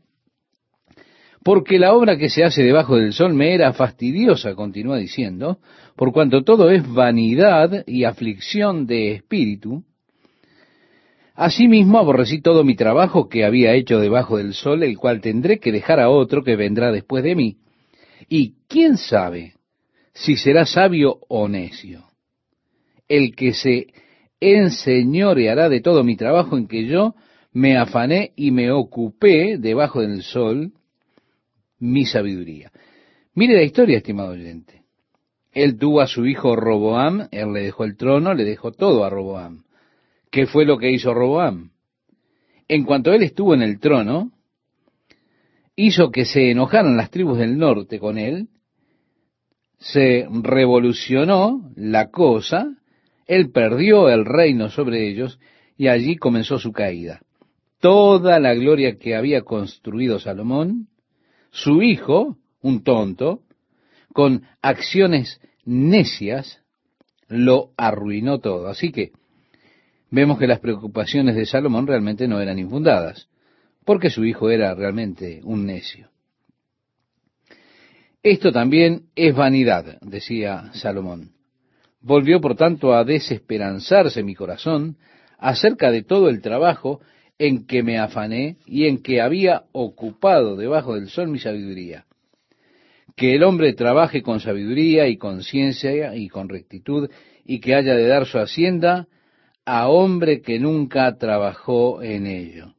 A: Porque la obra que se hace debajo del sol me era fastidiosa, continúa diciendo, por cuanto todo es vanidad y aflicción de espíritu, Asimismo aborrecí todo mi trabajo que había hecho debajo del sol, el cual tendré que dejar a otro que vendrá después de mí. Y quién sabe si será sabio o necio. El que se enseñoreará de todo mi trabajo en que yo me afané y me ocupé debajo del sol mi sabiduría. Mire la historia, estimado oyente. Él tuvo a su hijo Roboam, él le dejó el trono, le dejó todo a Roboam. ¿Qué fue lo que hizo Roboam? En cuanto él estuvo en el trono, hizo que se enojaran las tribus del norte con él, se revolucionó la cosa, él perdió el reino sobre ellos y allí comenzó su caída. Toda la gloria que había construido Salomón, su hijo, un tonto, con acciones necias, lo arruinó todo. Así que vemos que las preocupaciones de Salomón realmente no eran infundadas, porque su hijo era realmente un necio. Esto también es vanidad, decía Salomón. Volvió, por tanto, a desesperanzarse mi corazón acerca de todo el trabajo en que me afané y en que había ocupado debajo del sol mi sabiduría. Que el hombre trabaje con sabiduría y con ciencia y con rectitud y que haya de dar su hacienda a hombre que nunca trabajó en ello.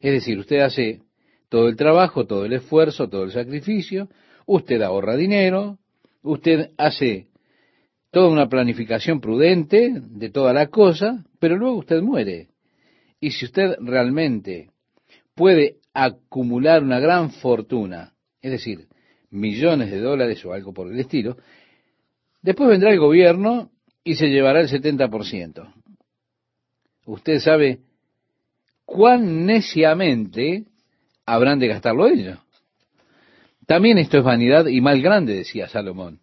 A: Es decir, usted hace todo el trabajo, todo el esfuerzo, todo el sacrificio, usted ahorra dinero, usted hace toda una planificación prudente de toda la cosa, pero luego usted muere. Y si usted realmente puede acumular una gran fortuna, es decir, millones de dólares o algo por el estilo, después vendrá el gobierno y se llevará el 70%. Usted sabe cuán neciamente habrán de gastarlo ellos. También esto es vanidad y mal grande, decía Salomón.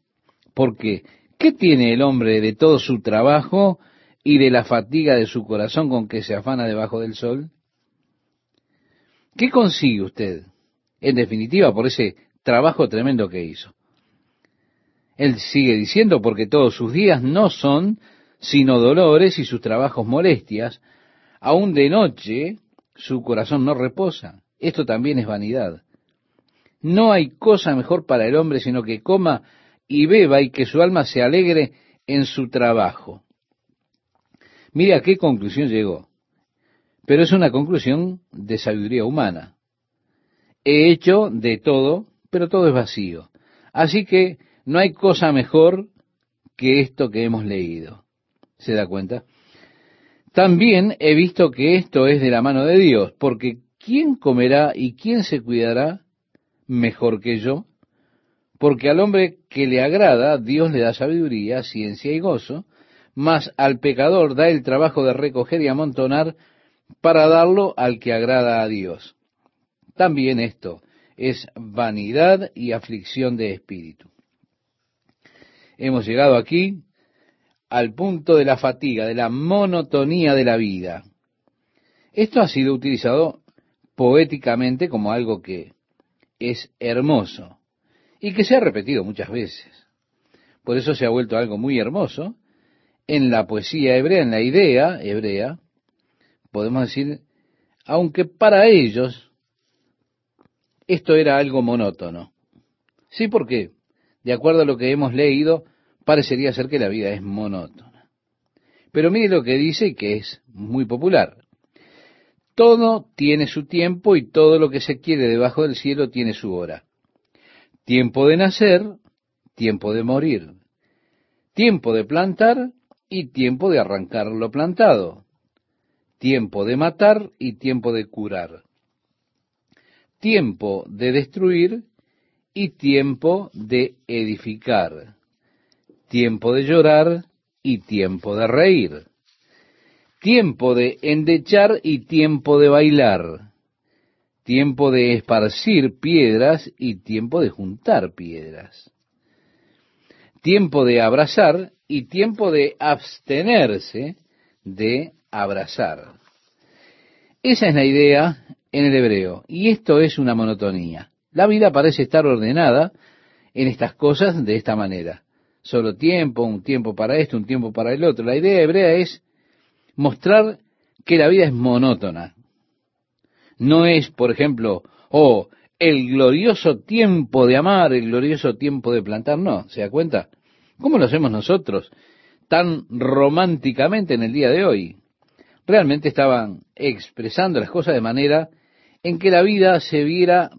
A: Porque, ¿qué tiene el hombre de todo su trabajo y de la fatiga de su corazón con que se afana debajo del sol? ¿Qué consigue usted, en definitiva, por ese trabajo tremendo que hizo? Él sigue diciendo, porque todos sus días no son sino dolores y sus trabajos molestias, aún de noche su corazón no reposa. esto también es vanidad. No hay cosa mejor para el hombre sino que coma y beba y que su alma se alegre en su trabajo. Mire a qué conclusión llegó. Pero es una conclusión de sabiduría humana. He hecho de todo, pero todo es vacío. Así que no hay cosa mejor que esto que hemos leído. ¿Se da cuenta? También he visto que esto es de la mano de Dios, porque ¿quién comerá y quién se cuidará mejor que yo? Porque al hombre que le agrada, Dios le da sabiduría, ciencia y gozo, mas al pecador da el trabajo de recoger y amontonar para darlo al que agrada a Dios. También esto es vanidad y aflicción de espíritu. Hemos llegado aquí al punto de la fatiga, de la monotonía de la vida. Esto ha sido utilizado poéticamente como algo que es hermoso y que se ha repetido muchas veces. Por eso se ha vuelto algo muy hermoso en la poesía hebrea, en la idea hebrea, podemos decir, aunque para ellos esto era algo monótono. Sí, porque, de acuerdo a lo que hemos leído, parecería ser que la vida es monótona. Pero mire lo que dice que es muy popular. Todo tiene su tiempo y todo lo que se quiere debajo del cielo tiene su hora. Tiempo de nacer, tiempo de morir. Tiempo de plantar y tiempo de arrancar lo plantado. Tiempo de matar y tiempo de curar. Tiempo de destruir y tiempo de edificar tiempo de llorar y tiempo de reír, tiempo de endechar y tiempo de bailar, tiempo de esparcir piedras y tiempo de juntar piedras, tiempo de abrazar y tiempo de abstenerse de abrazar. Esa es la idea en el hebreo, y esto es una monotonía. La vida parece estar ordenada en estas cosas de esta manera solo tiempo, un tiempo para esto, un tiempo para el otro. La idea hebrea es mostrar que la vida es monótona. No es, por ejemplo, oh, el glorioso tiempo de amar, el glorioso tiempo de plantar, no, ¿se da cuenta? ¿Cómo lo hacemos nosotros tan románticamente en el día de hoy? Realmente estaban expresando las cosas de manera en que la vida se viera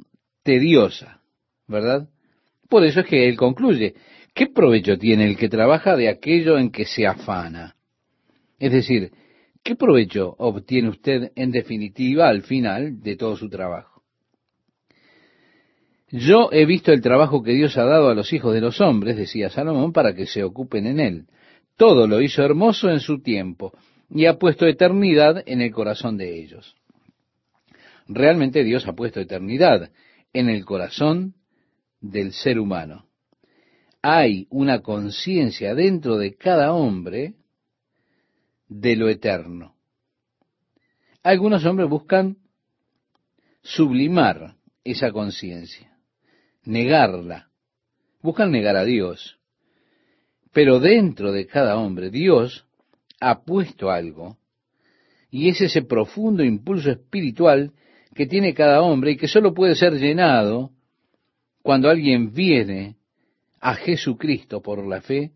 A: tediosa, ¿verdad? Por eso es que él concluye, ¿Qué provecho tiene el que trabaja de aquello en que se afana? Es decir, ¿qué provecho obtiene usted en definitiva al final de todo su trabajo? Yo he visto el trabajo que Dios ha dado a los hijos de los hombres, decía Salomón, para que se ocupen en él. Todo lo hizo hermoso en su tiempo y ha puesto eternidad en el corazón de ellos. Realmente Dios ha puesto eternidad en el corazón del ser humano hay una conciencia dentro de cada hombre de lo eterno. Algunos hombres buscan sublimar esa conciencia, negarla, buscan negar a Dios. Pero dentro de cada hombre Dios ha puesto algo, y es ese profundo impulso espiritual que tiene cada hombre y que solo puede ser llenado cuando alguien viene a Jesucristo por la fe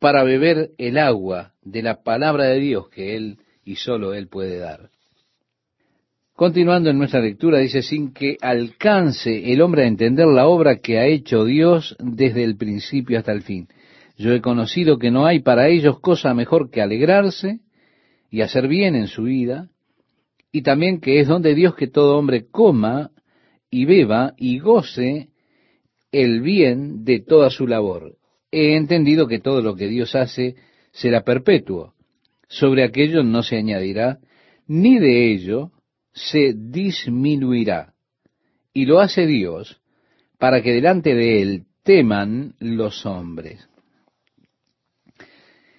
A: para beber el agua de la palabra de Dios que Él y solo Él puede dar. Continuando en nuestra lectura, dice, sin que alcance el hombre a entender la obra que ha hecho Dios desde el principio hasta el fin. Yo he conocido que no hay para ellos cosa mejor que alegrarse y hacer bien en su vida, y también que es donde Dios que todo hombre coma y beba y goce el bien de toda su labor. He entendido que todo lo que Dios hace será perpetuo. Sobre aquello no se añadirá, ni de ello se disminuirá. Y lo hace Dios para que delante de él teman los hombres.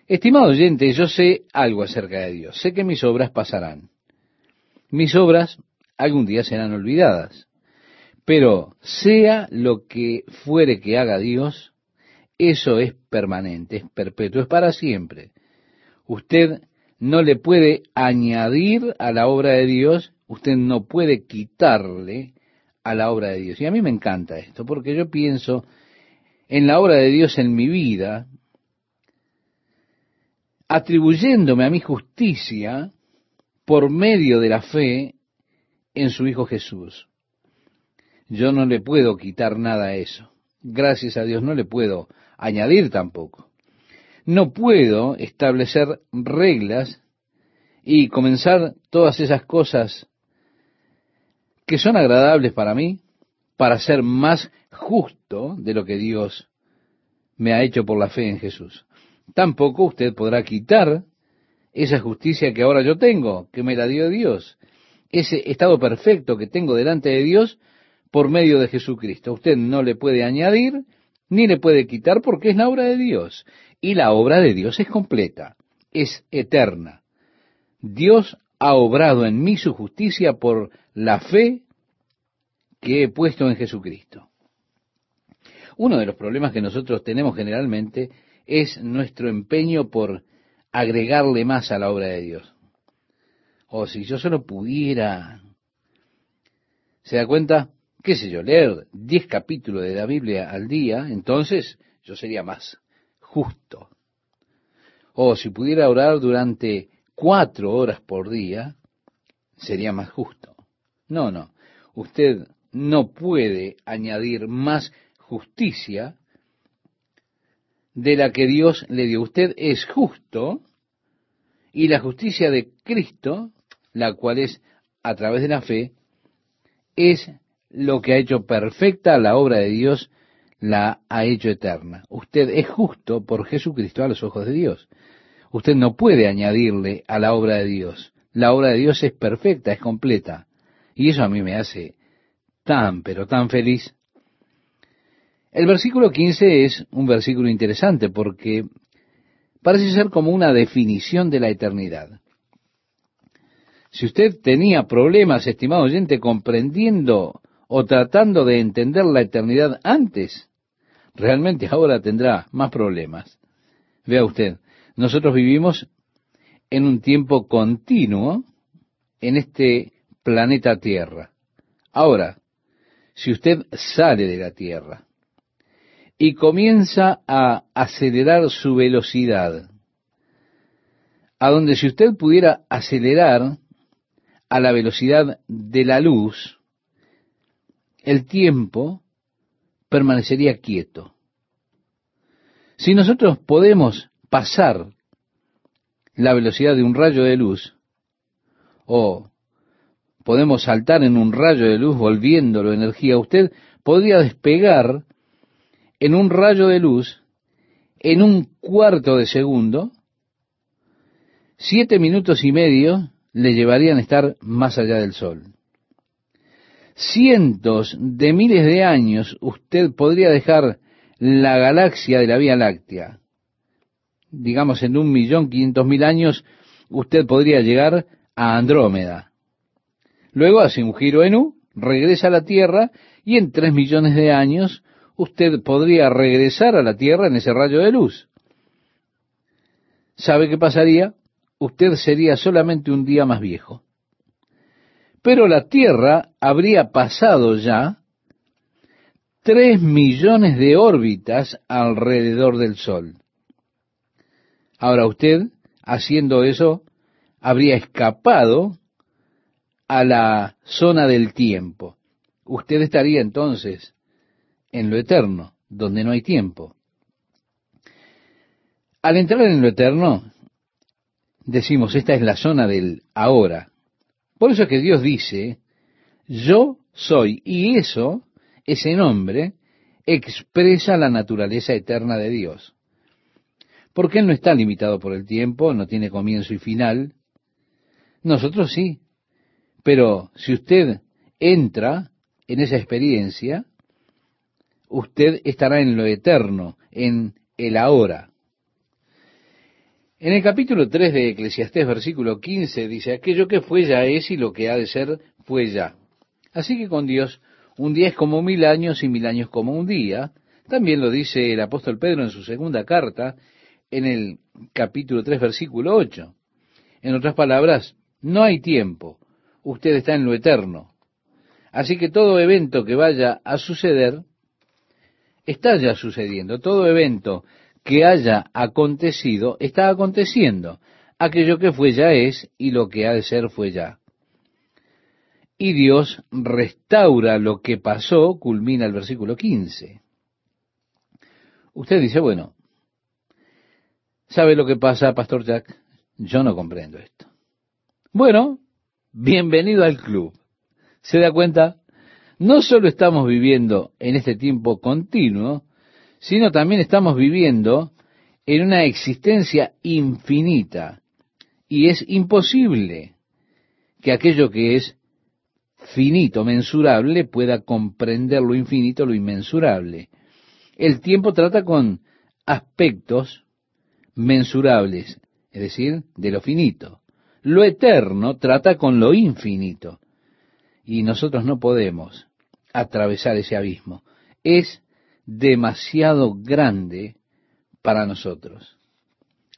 A: Estimado oyente, yo sé algo acerca de Dios. Sé que mis obras pasarán. Mis obras algún día serán olvidadas. Pero sea lo que fuere que haga Dios, eso es permanente, es perpetuo, es para siempre. Usted no le puede añadir a la obra de Dios, usted no puede quitarle a la obra de Dios. Y a mí me encanta esto, porque yo pienso en la obra de Dios en mi vida, atribuyéndome a mi justicia por medio de la fe en su Hijo Jesús. Yo no le puedo quitar nada a eso. Gracias a Dios no le puedo añadir tampoco. No puedo establecer reglas y comenzar todas esas cosas que son agradables para mí para ser más justo de lo que Dios me ha hecho por la fe en Jesús. Tampoco usted podrá quitar esa justicia que ahora yo tengo, que me la dio Dios, ese estado perfecto que tengo delante de Dios por medio de Jesucristo. Usted no le puede añadir ni le puede quitar porque es la obra de Dios. Y la obra de Dios es completa, es eterna. Dios ha obrado en mí su justicia por la fe que he puesto en Jesucristo. Uno de los problemas que nosotros tenemos generalmente es nuestro empeño por agregarle más a la obra de Dios. O si yo solo pudiera, ¿se da cuenta? ¿Qué sé yo? Leer diez capítulos de la Biblia al día, entonces yo sería más justo. O si pudiera orar durante cuatro horas por día, sería más justo. No, no. Usted no puede añadir más justicia de la que Dios le dio. Usted es justo y la justicia de Cristo, la cual es a través de la fe, es lo que ha hecho perfecta la obra de Dios, la ha hecho eterna. Usted es justo por Jesucristo a los ojos de Dios. Usted no puede añadirle a la obra de Dios. La obra de Dios es perfecta, es completa. Y eso a mí me hace tan, pero tan feliz. El versículo 15 es un versículo interesante porque parece ser como una definición de la eternidad. Si usted tenía problemas, estimado oyente, comprendiendo o tratando de entender la eternidad antes, realmente ahora tendrá más problemas. Vea usted, nosotros vivimos en un tiempo continuo en este planeta Tierra. Ahora, si usted sale de la Tierra y comienza a acelerar su velocidad, a donde si usted pudiera acelerar a la velocidad de la luz, el tiempo permanecería quieto. Si nosotros podemos pasar la velocidad de un rayo de luz, o podemos saltar en un rayo de luz volviéndolo energía, usted podría despegar en un rayo de luz en un cuarto de segundo, siete minutos y medio le llevarían a estar más allá del sol. Cientos de miles de años usted podría dejar la galaxia de la Vía Láctea. Digamos, en un millón quinientos mil años usted podría llegar a Andrómeda. Luego hace un giro en U, regresa a la Tierra y en tres millones de años usted podría regresar a la Tierra en ese rayo de luz. ¿Sabe qué pasaría? Usted sería solamente un día más viejo. Pero la Tierra habría pasado ya tres millones de órbitas alrededor del Sol. Ahora usted, haciendo eso, habría escapado a la zona del tiempo. Usted estaría entonces en lo eterno, donde no hay tiempo. Al entrar en lo eterno, decimos, esta es la zona del ahora. Por eso es que Dios dice, yo soy, y eso, ese nombre, expresa la naturaleza eterna de Dios. Porque Él no está limitado por el tiempo, no tiene comienzo y final. Nosotros sí. Pero si usted entra en esa experiencia, usted estará en lo eterno, en el ahora. En el capítulo 3 de Eclesiastés, versículo 15, dice, aquello que fue ya es y lo que ha de ser fue ya. Así que con Dios, un día es como mil años y mil años como un día. También lo dice el apóstol Pedro en su segunda carta, en el capítulo 3, versículo 8. En otras palabras, no hay tiempo, usted está en lo eterno. Así que todo evento que vaya a suceder, está ya sucediendo. Todo evento que haya acontecido, está aconteciendo. Aquello que fue ya es y lo que ha de ser fue ya. Y Dios restaura lo que pasó, culmina el versículo 15. Usted dice, bueno, ¿sabe lo que pasa, Pastor Jack? Yo no comprendo esto. Bueno, bienvenido al club. ¿Se da cuenta? No solo estamos viviendo en este tiempo continuo, sino también estamos viviendo en una existencia infinita. Y es imposible que aquello que es finito, mensurable, pueda comprender lo infinito, lo inmensurable. El tiempo trata con aspectos mensurables, es decir, de lo finito. Lo eterno trata con lo infinito. Y nosotros no podemos atravesar ese abismo. Es demasiado grande para nosotros.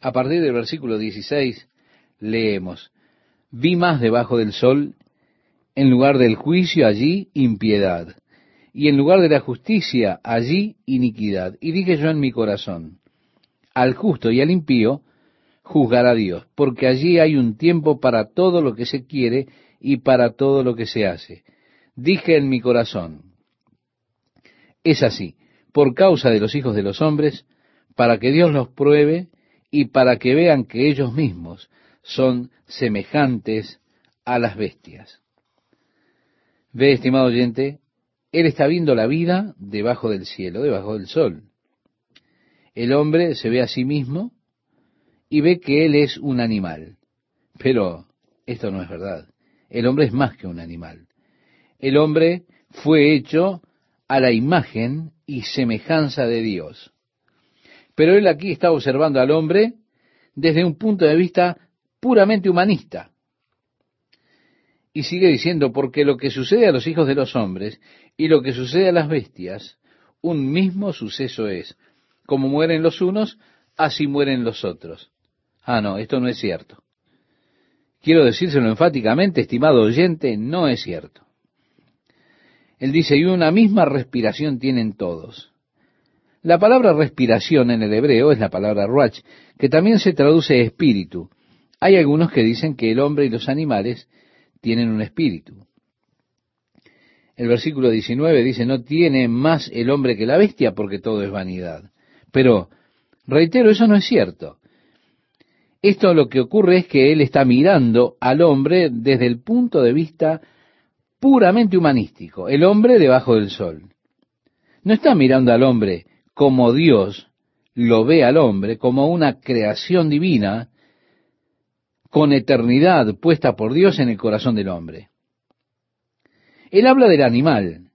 A: A partir del versículo 16 leemos, vi más debajo del sol, en lugar del juicio allí impiedad, y en lugar de la justicia allí iniquidad. Y dije yo en mi corazón, al justo y al impío juzgará Dios, porque allí hay un tiempo para todo lo que se quiere y para todo lo que se hace. Dije en mi corazón, es así, por causa de los hijos de los hombres, para que Dios los pruebe y para que vean que ellos mismos son semejantes a las bestias. Ve, estimado oyente, Él está viendo la vida debajo del cielo, debajo del sol. El hombre se ve a sí mismo y ve que Él es un animal. Pero esto no es verdad. El hombre es más que un animal. El hombre fue hecho a la imagen y semejanza de Dios. Pero él aquí está observando al hombre desde un punto de vista puramente humanista. Y sigue diciendo, porque lo que sucede a los hijos de los hombres y lo que sucede a las bestias, un mismo suceso es. Como mueren los unos, así mueren los otros. Ah, no, esto no es cierto. Quiero decírselo enfáticamente, estimado oyente, no es cierto. Él dice, y una misma respiración tienen todos. La palabra respiración en el hebreo es la palabra ruach, que también se traduce espíritu. Hay algunos que dicen que el hombre y los animales tienen un espíritu. El versículo 19 dice, no tiene más el hombre que la bestia porque todo es vanidad. Pero, reitero, eso no es cierto. Esto lo que ocurre es que él está mirando al hombre desde el punto de vista puramente humanístico, el hombre debajo del sol. No está mirando al hombre como Dios lo ve al hombre, como una creación divina con eternidad puesta por Dios en el corazón del hombre. Él habla del animal.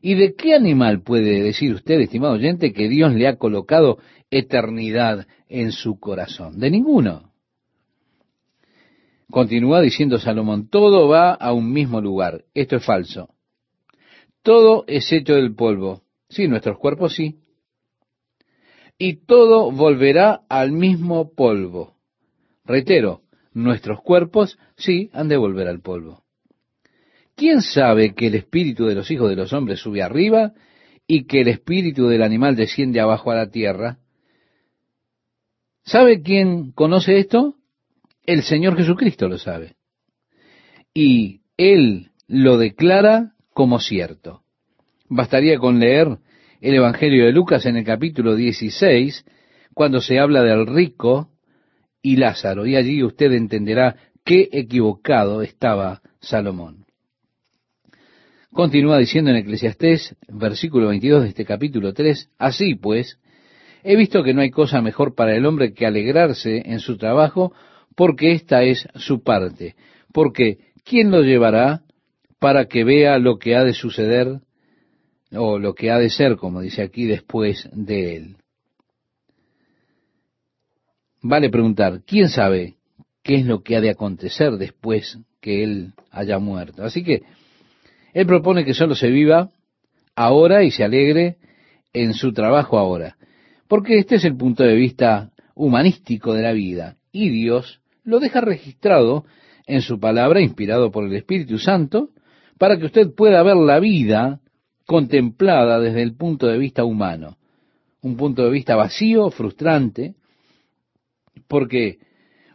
A: ¿Y de qué animal puede decir usted, estimado oyente, que Dios le ha colocado eternidad en su corazón? De ninguno. Continúa diciendo Salomón, todo va a un mismo lugar. Esto es falso. Todo es hecho del polvo. Sí, nuestros cuerpos sí. Y todo volverá al mismo polvo. Reitero, nuestros cuerpos sí han de volver al polvo. ¿Quién sabe que el espíritu de los hijos de los hombres sube arriba y que el espíritu del animal desciende abajo a la tierra? ¿Sabe quién conoce esto? El Señor Jesucristo lo sabe. Y Él lo declara como cierto. Bastaría con leer el Evangelio de Lucas en el capítulo 16, cuando se habla del rico y Lázaro, y allí usted entenderá qué equivocado estaba Salomón. Continúa diciendo en Eclesiastés, versículo 22 de este capítulo 3, así pues, he visto que no hay cosa mejor para el hombre que alegrarse en su trabajo porque esta es su parte. Porque, ¿quién lo llevará para que vea lo que ha de suceder o lo que ha de ser, como dice aquí, después de él? Vale preguntar, ¿quién sabe qué es lo que ha de acontecer después que él haya muerto? Así que él propone que solo se viva ahora y se alegre en su trabajo ahora, porque este es el punto de vista humanístico de la vida, y Dios lo deja registrado en su palabra, inspirado por el Espíritu Santo, para que usted pueda ver la vida contemplada desde el punto de vista humano, un punto de vista vacío, frustrante, porque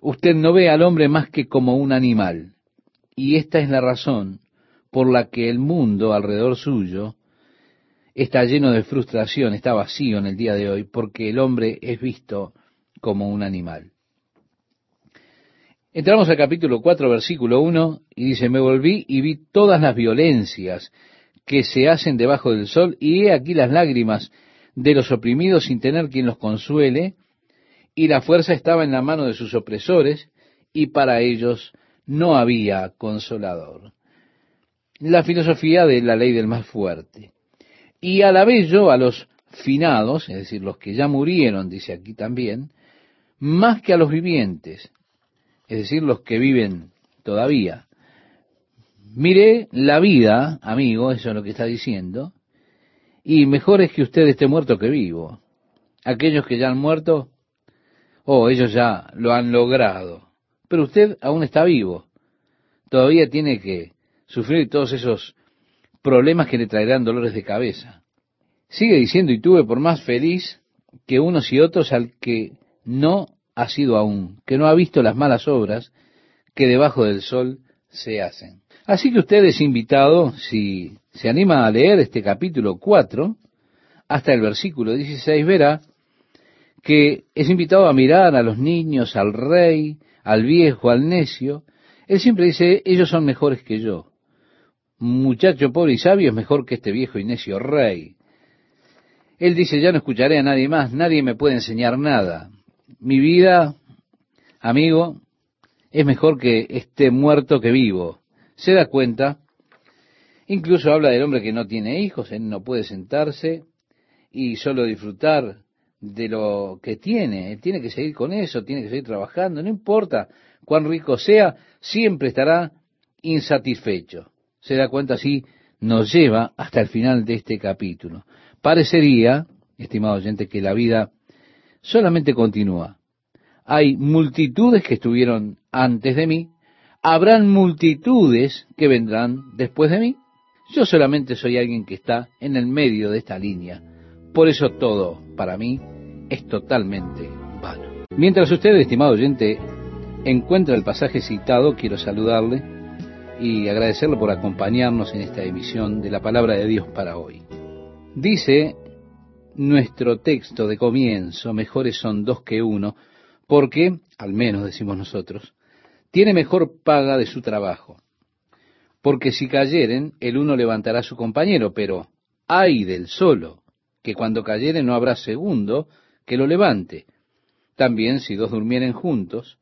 A: usted no ve al hombre más que como un animal. Y esta es la razón por la que el mundo alrededor suyo está lleno de frustración, está vacío en el día de hoy, porque el hombre es visto como un animal. Entramos al capítulo 4, versículo 1, y dice, me volví y vi todas las violencias que se hacen debajo del sol, y he aquí las lágrimas de los oprimidos sin tener quien los consuele, y la fuerza estaba en la mano de sus opresores, y para ellos no había consolador. La filosofía de la ley del más fuerte. Y a la vez yo a los finados, es decir, los que ya murieron, dice aquí también, más que a los vivientes, es decir, los que viven todavía. Mire la vida, amigo, eso es lo que está diciendo, y mejor es que usted esté muerto que vivo. Aquellos que ya han muerto, oh, ellos ya lo han logrado, pero usted aún está vivo. Todavía tiene que sufrir todos esos problemas que le traerán dolores de cabeza. Sigue diciendo, y tuve por más feliz que unos y otros al que no ha sido aún, que no ha visto las malas obras que debajo del sol se hacen. Así que usted es invitado, si se anima a leer este capítulo 4, hasta el versículo 16, verá que es invitado a mirar a los niños, al rey, al viejo, al necio. Él siempre dice, ellos son mejores que yo. Muchacho pobre y sabio es mejor que este viejo y necio rey. Él dice, ya no escucharé a nadie más, nadie me puede enseñar nada. Mi vida, amigo, es mejor que esté muerto que vivo. Se da cuenta, incluso habla del hombre que no tiene hijos, él no puede sentarse y solo disfrutar de lo que tiene. Él tiene que seguir con eso, tiene que seguir trabajando, no importa cuán rico sea, siempre estará insatisfecho. Se da cuenta así, nos lleva hasta el final de este capítulo. Parecería, estimado oyente, que la vida solamente continúa. Hay multitudes que estuvieron antes de mí, habrán multitudes que vendrán después de mí. Yo solamente soy alguien que está en el medio de esta línea. Por eso todo, para mí, es totalmente vano. Mientras usted, estimado oyente, encuentra el pasaje citado, quiero saludarle y agradecerle por acompañarnos en esta emisión de la palabra de Dios para hoy. Dice nuestro texto de comienzo, mejores son dos que uno, porque, al menos decimos nosotros, tiene mejor paga de su trabajo. Porque si cayeren, el uno levantará a su compañero, pero hay del solo, que cuando cayere no habrá segundo que lo levante. También si dos durmieren juntos,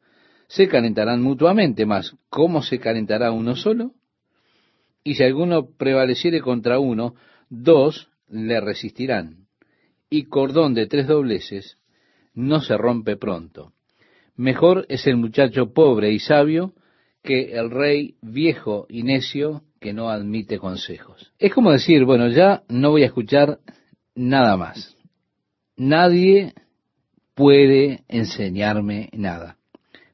A: se calentarán mutuamente, mas ¿cómo se calentará uno solo? Y si alguno prevaleciere contra uno, dos le resistirán, y cordón de tres dobleces no se rompe pronto. Mejor es el muchacho pobre y sabio que el rey viejo y necio que no admite consejos. Es como decir, bueno, ya no voy a escuchar nada más. Nadie puede enseñarme nada.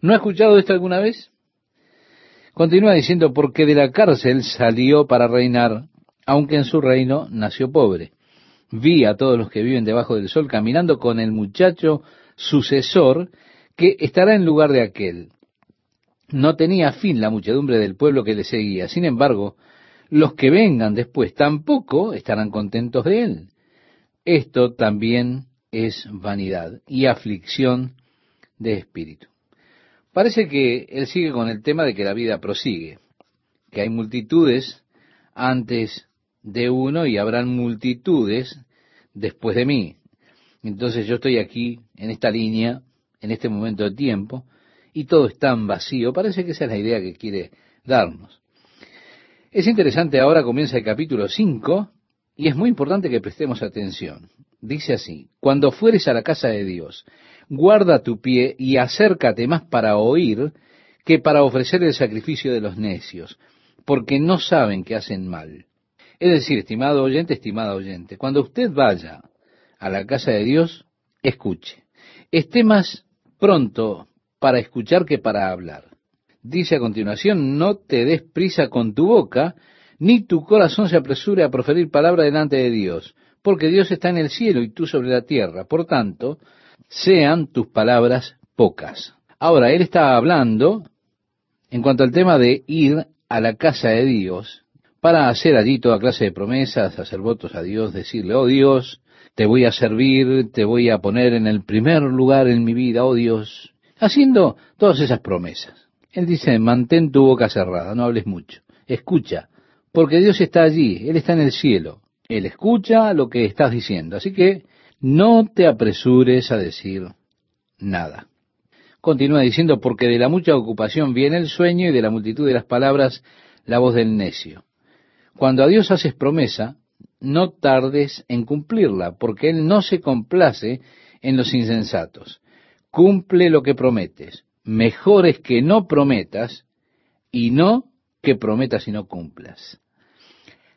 A: ¿No ha escuchado esto alguna vez? Continúa diciendo, porque de la cárcel salió para reinar aunque en su reino nació pobre. Vi a todos los que viven debajo del sol caminando con el muchacho sucesor que estará en lugar de aquel. No tenía fin la muchedumbre del pueblo que le seguía. Sin embargo, los que vengan después tampoco estarán contentos de él. Esto también es vanidad y aflicción de espíritu. Parece que él sigue con el tema de que la vida prosigue, que hay multitudes antes de uno y habrán multitudes después de mí. Entonces yo estoy aquí en esta línea, en este momento de tiempo, y todo es tan vacío. Parece que esa es la idea que quiere darnos. Es interesante, ahora comienza el capítulo 5 y es muy importante que prestemos atención. Dice así, cuando fueres a la casa de Dios, guarda tu pie y acércate más para oír que para ofrecer el sacrificio de los necios, porque no saben que hacen mal. Es decir, estimado oyente, estimada oyente, cuando usted vaya a la casa de Dios, escuche. Esté más pronto para escuchar que para hablar. dice a continuación, no te des prisa con tu boca, ni tu corazón se apresure a proferir palabra delante de Dios, porque Dios está en el cielo y tú sobre la tierra. Por tanto, sean tus palabras pocas. Ahora, él está hablando en cuanto al tema de ir a la casa de Dios para hacer allí toda clase de promesas, hacer votos a Dios, decirle, oh Dios, te voy a servir, te voy a poner en el primer lugar en mi vida, oh Dios, haciendo todas esas promesas. Él dice, mantén tu boca cerrada, no hables mucho, escucha, porque Dios está allí, Él está en el cielo, Él escucha lo que estás diciendo, así que no te apresures a decir nada. Continúa diciendo, porque de la mucha ocupación viene el sueño y de la multitud de las palabras la voz del necio. Cuando a Dios haces promesa, no tardes en cumplirla, porque Él no se complace en los insensatos. Cumple lo que prometes. Mejor es que no prometas y no que prometas y no cumplas.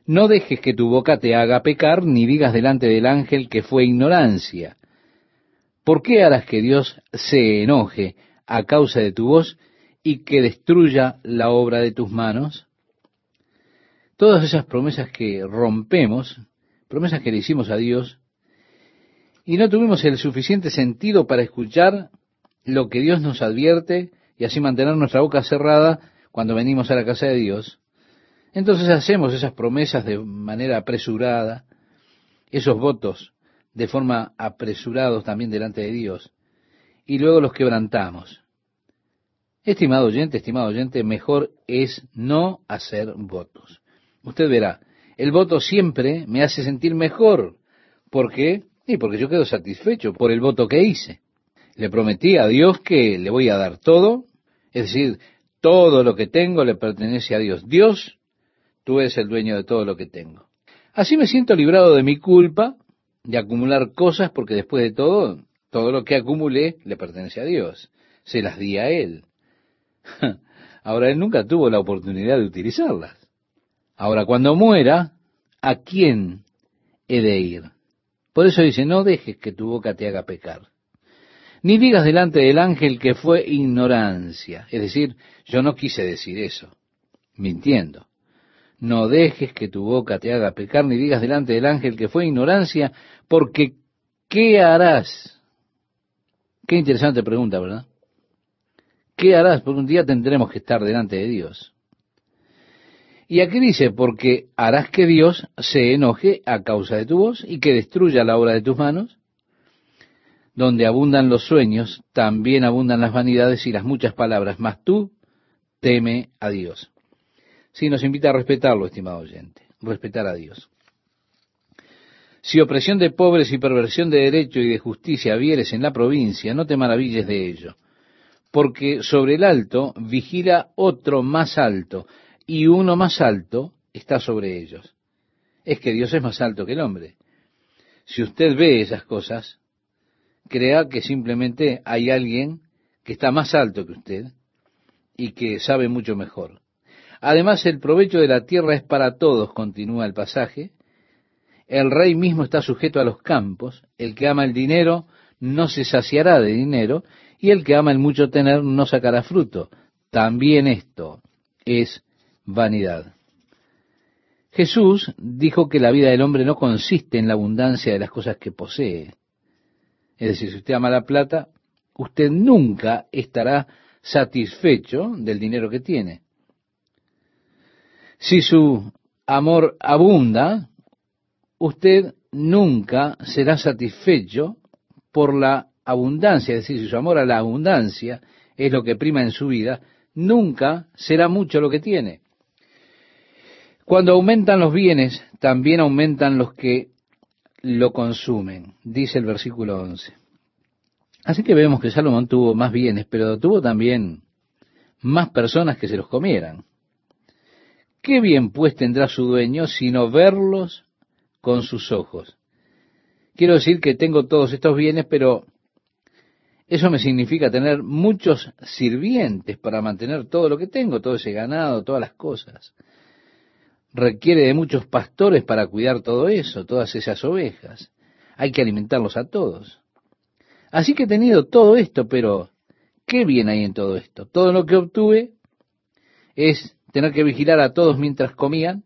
A: No dejes que tu boca te haga pecar, ni digas delante del ángel que fue ignorancia. ¿Por qué harás que Dios se enoje a causa de tu voz y que destruya la obra de tus manos? Todas esas promesas que rompemos, promesas que le hicimos a Dios, y no tuvimos el suficiente sentido para escuchar lo que Dios nos advierte y así mantener nuestra boca cerrada cuando venimos a la casa de Dios, entonces hacemos esas promesas de manera apresurada, esos votos de forma apresurados también delante de Dios, y luego los quebrantamos. Estimado oyente, estimado oyente, mejor es no hacer votos. Usted verá, el voto siempre me hace sentir mejor. ¿Por qué? Y porque yo quedo satisfecho por el voto que hice. Le prometí a Dios que le voy a dar todo, es decir, todo lo que tengo le pertenece a Dios. Dios, tú eres el dueño de todo lo que tengo. Así me siento librado de mi culpa de acumular cosas porque después de todo, todo lo que acumulé le pertenece a Dios. Se las di a Él. Ahora Él nunca tuvo la oportunidad de utilizarlas. Ahora, cuando muera, ¿a quién he de ir? Por eso dice, no dejes que tu boca te haga pecar. Ni digas delante del ángel que fue ignorancia. Es decir, yo no quise decir eso, mintiendo. No dejes que tu boca te haga pecar, ni digas delante del ángel que fue ignorancia, porque ¿qué harás? Qué interesante pregunta, ¿verdad? ¿Qué harás? Porque un día tendremos que estar delante de Dios. Y aquí dice, porque harás que Dios se enoje a causa de tu voz y que destruya la obra de tus manos. Donde abundan los sueños, también abundan las vanidades y las muchas palabras, mas tú teme a Dios. Sí, nos invita a respetarlo, estimado oyente, respetar a Dios. Si opresión de pobres y perversión de derecho y de justicia vieres en la provincia, no te maravilles de ello, porque sobre el alto vigila otro más alto, y uno más alto está sobre ellos. Es que Dios es más alto que el hombre. Si usted ve esas cosas, crea que simplemente hay alguien que está más alto que usted y que sabe mucho mejor. Además, el provecho de la tierra es para todos, continúa el pasaje. El rey mismo está sujeto a los campos. El que ama el dinero no se saciará de dinero, y el que ama el mucho tener no sacará fruto. También esto es vanidad. Jesús dijo que la vida del hombre no consiste en la abundancia de las cosas que posee. Es decir, si usted ama la plata, usted nunca estará satisfecho del dinero que tiene. Si su amor abunda, usted nunca será satisfecho por la abundancia, es decir, si su amor a la abundancia es lo que prima en su vida, nunca será mucho lo que tiene. Cuando aumentan los bienes, también aumentan los que lo consumen, dice el versículo 11. Así que vemos que Salomón tuvo más bienes, pero tuvo también más personas que se los comieran. ¿Qué bien pues tendrá su dueño sino verlos con sus ojos? Quiero decir que tengo todos estos bienes, pero eso me significa tener muchos sirvientes para mantener todo lo que tengo, todo ese ganado, todas las cosas requiere de muchos pastores para cuidar todo eso, todas esas ovejas. Hay que alimentarlos a todos. Así que he tenido todo esto, pero ¿qué bien hay en todo esto? Todo lo que obtuve es tener que vigilar a todos mientras comían.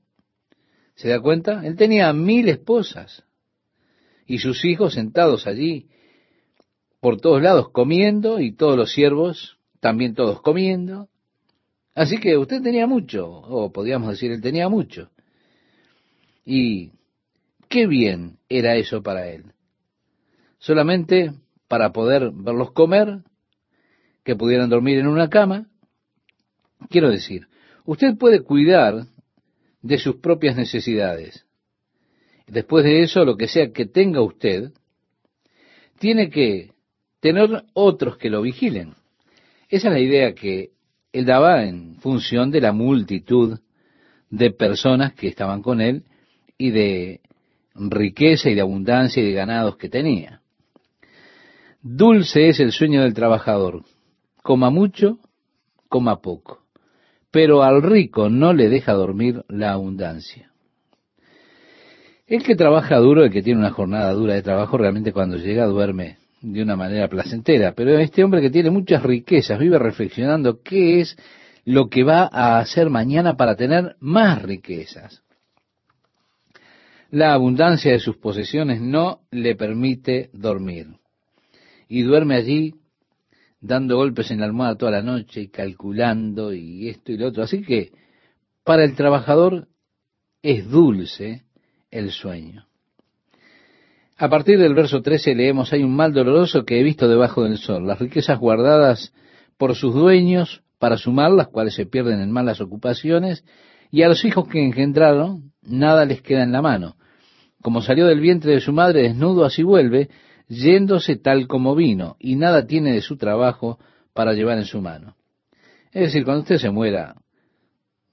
A: ¿Se da cuenta? Él tenía mil esposas y sus hijos sentados allí por todos lados comiendo y todos los siervos también todos comiendo. Así que usted tenía mucho, o podríamos decir, él tenía mucho. Y qué bien era eso para él. Solamente para poder verlos comer, que pudieran dormir en una cama. Quiero decir, usted puede cuidar de sus propias necesidades. Después de eso, lo que sea que tenga usted, tiene que tener otros que lo vigilen. Esa es la idea que él daba en función de la multitud de personas que estaban con él y de riqueza y de abundancia y de ganados que tenía. Dulce es el sueño del trabajador, coma mucho, coma poco, pero al rico no le deja dormir la abundancia. El que trabaja duro, el que tiene una jornada dura de trabajo, realmente cuando llega duerme de una manera placentera, pero este hombre que tiene muchas riquezas vive reflexionando qué es lo que va a hacer mañana para tener más riquezas. La abundancia de sus posesiones no le permite dormir. Y duerme allí dando golpes en la almohada toda la noche y calculando y esto y lo otro. Así que para el trabajador es dulce el sueño. A partir del verso 13 leemos, hay un mal doloroso que he visto debajo del sol, las riquezas guardadas por sus dueños para su mal, las cuales se pierden en malas ocupaciones, y a los hijos que engendraron, nada les queda en la mano. Como salió del vientre de su madre desnudo, así vuelve, yéndose tal como vino, y nada tiene de su trabajo para llevar en su mano. Es decir, cuando usted se muera,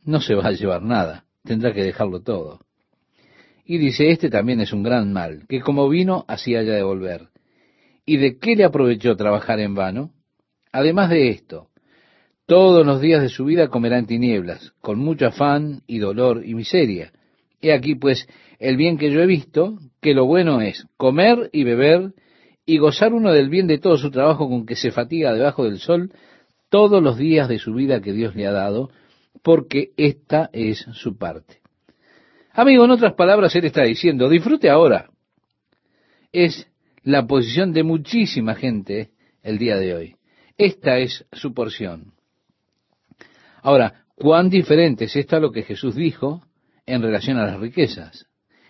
A: no se va a llevar nada, tendrá que dejarlo todo. Y dice, este también es un gran mal, que como vino, así haya de volver. ¿Y de qué le aprovechó trabajar en vano? Además de esto, todos los días de su vida comerá en tinieblas, con mucho afán y dolor y miseria. He aquí pues el bien que yo he visto, que lo bueno es comer y beber y gozar uno del bien de todo su trabajo con que se fatiga debajo del sol todos los días de su vida que Dios le ha dado, porque esta es su parte. Amigo, en otras palabras, él está diciendo, disfrute ahora. Es la posición de muchísima gente el día de hoy. Esta es su porción. Ahora, cuán diferente es esto a lo que Jesús dijo en relación a las riquezas.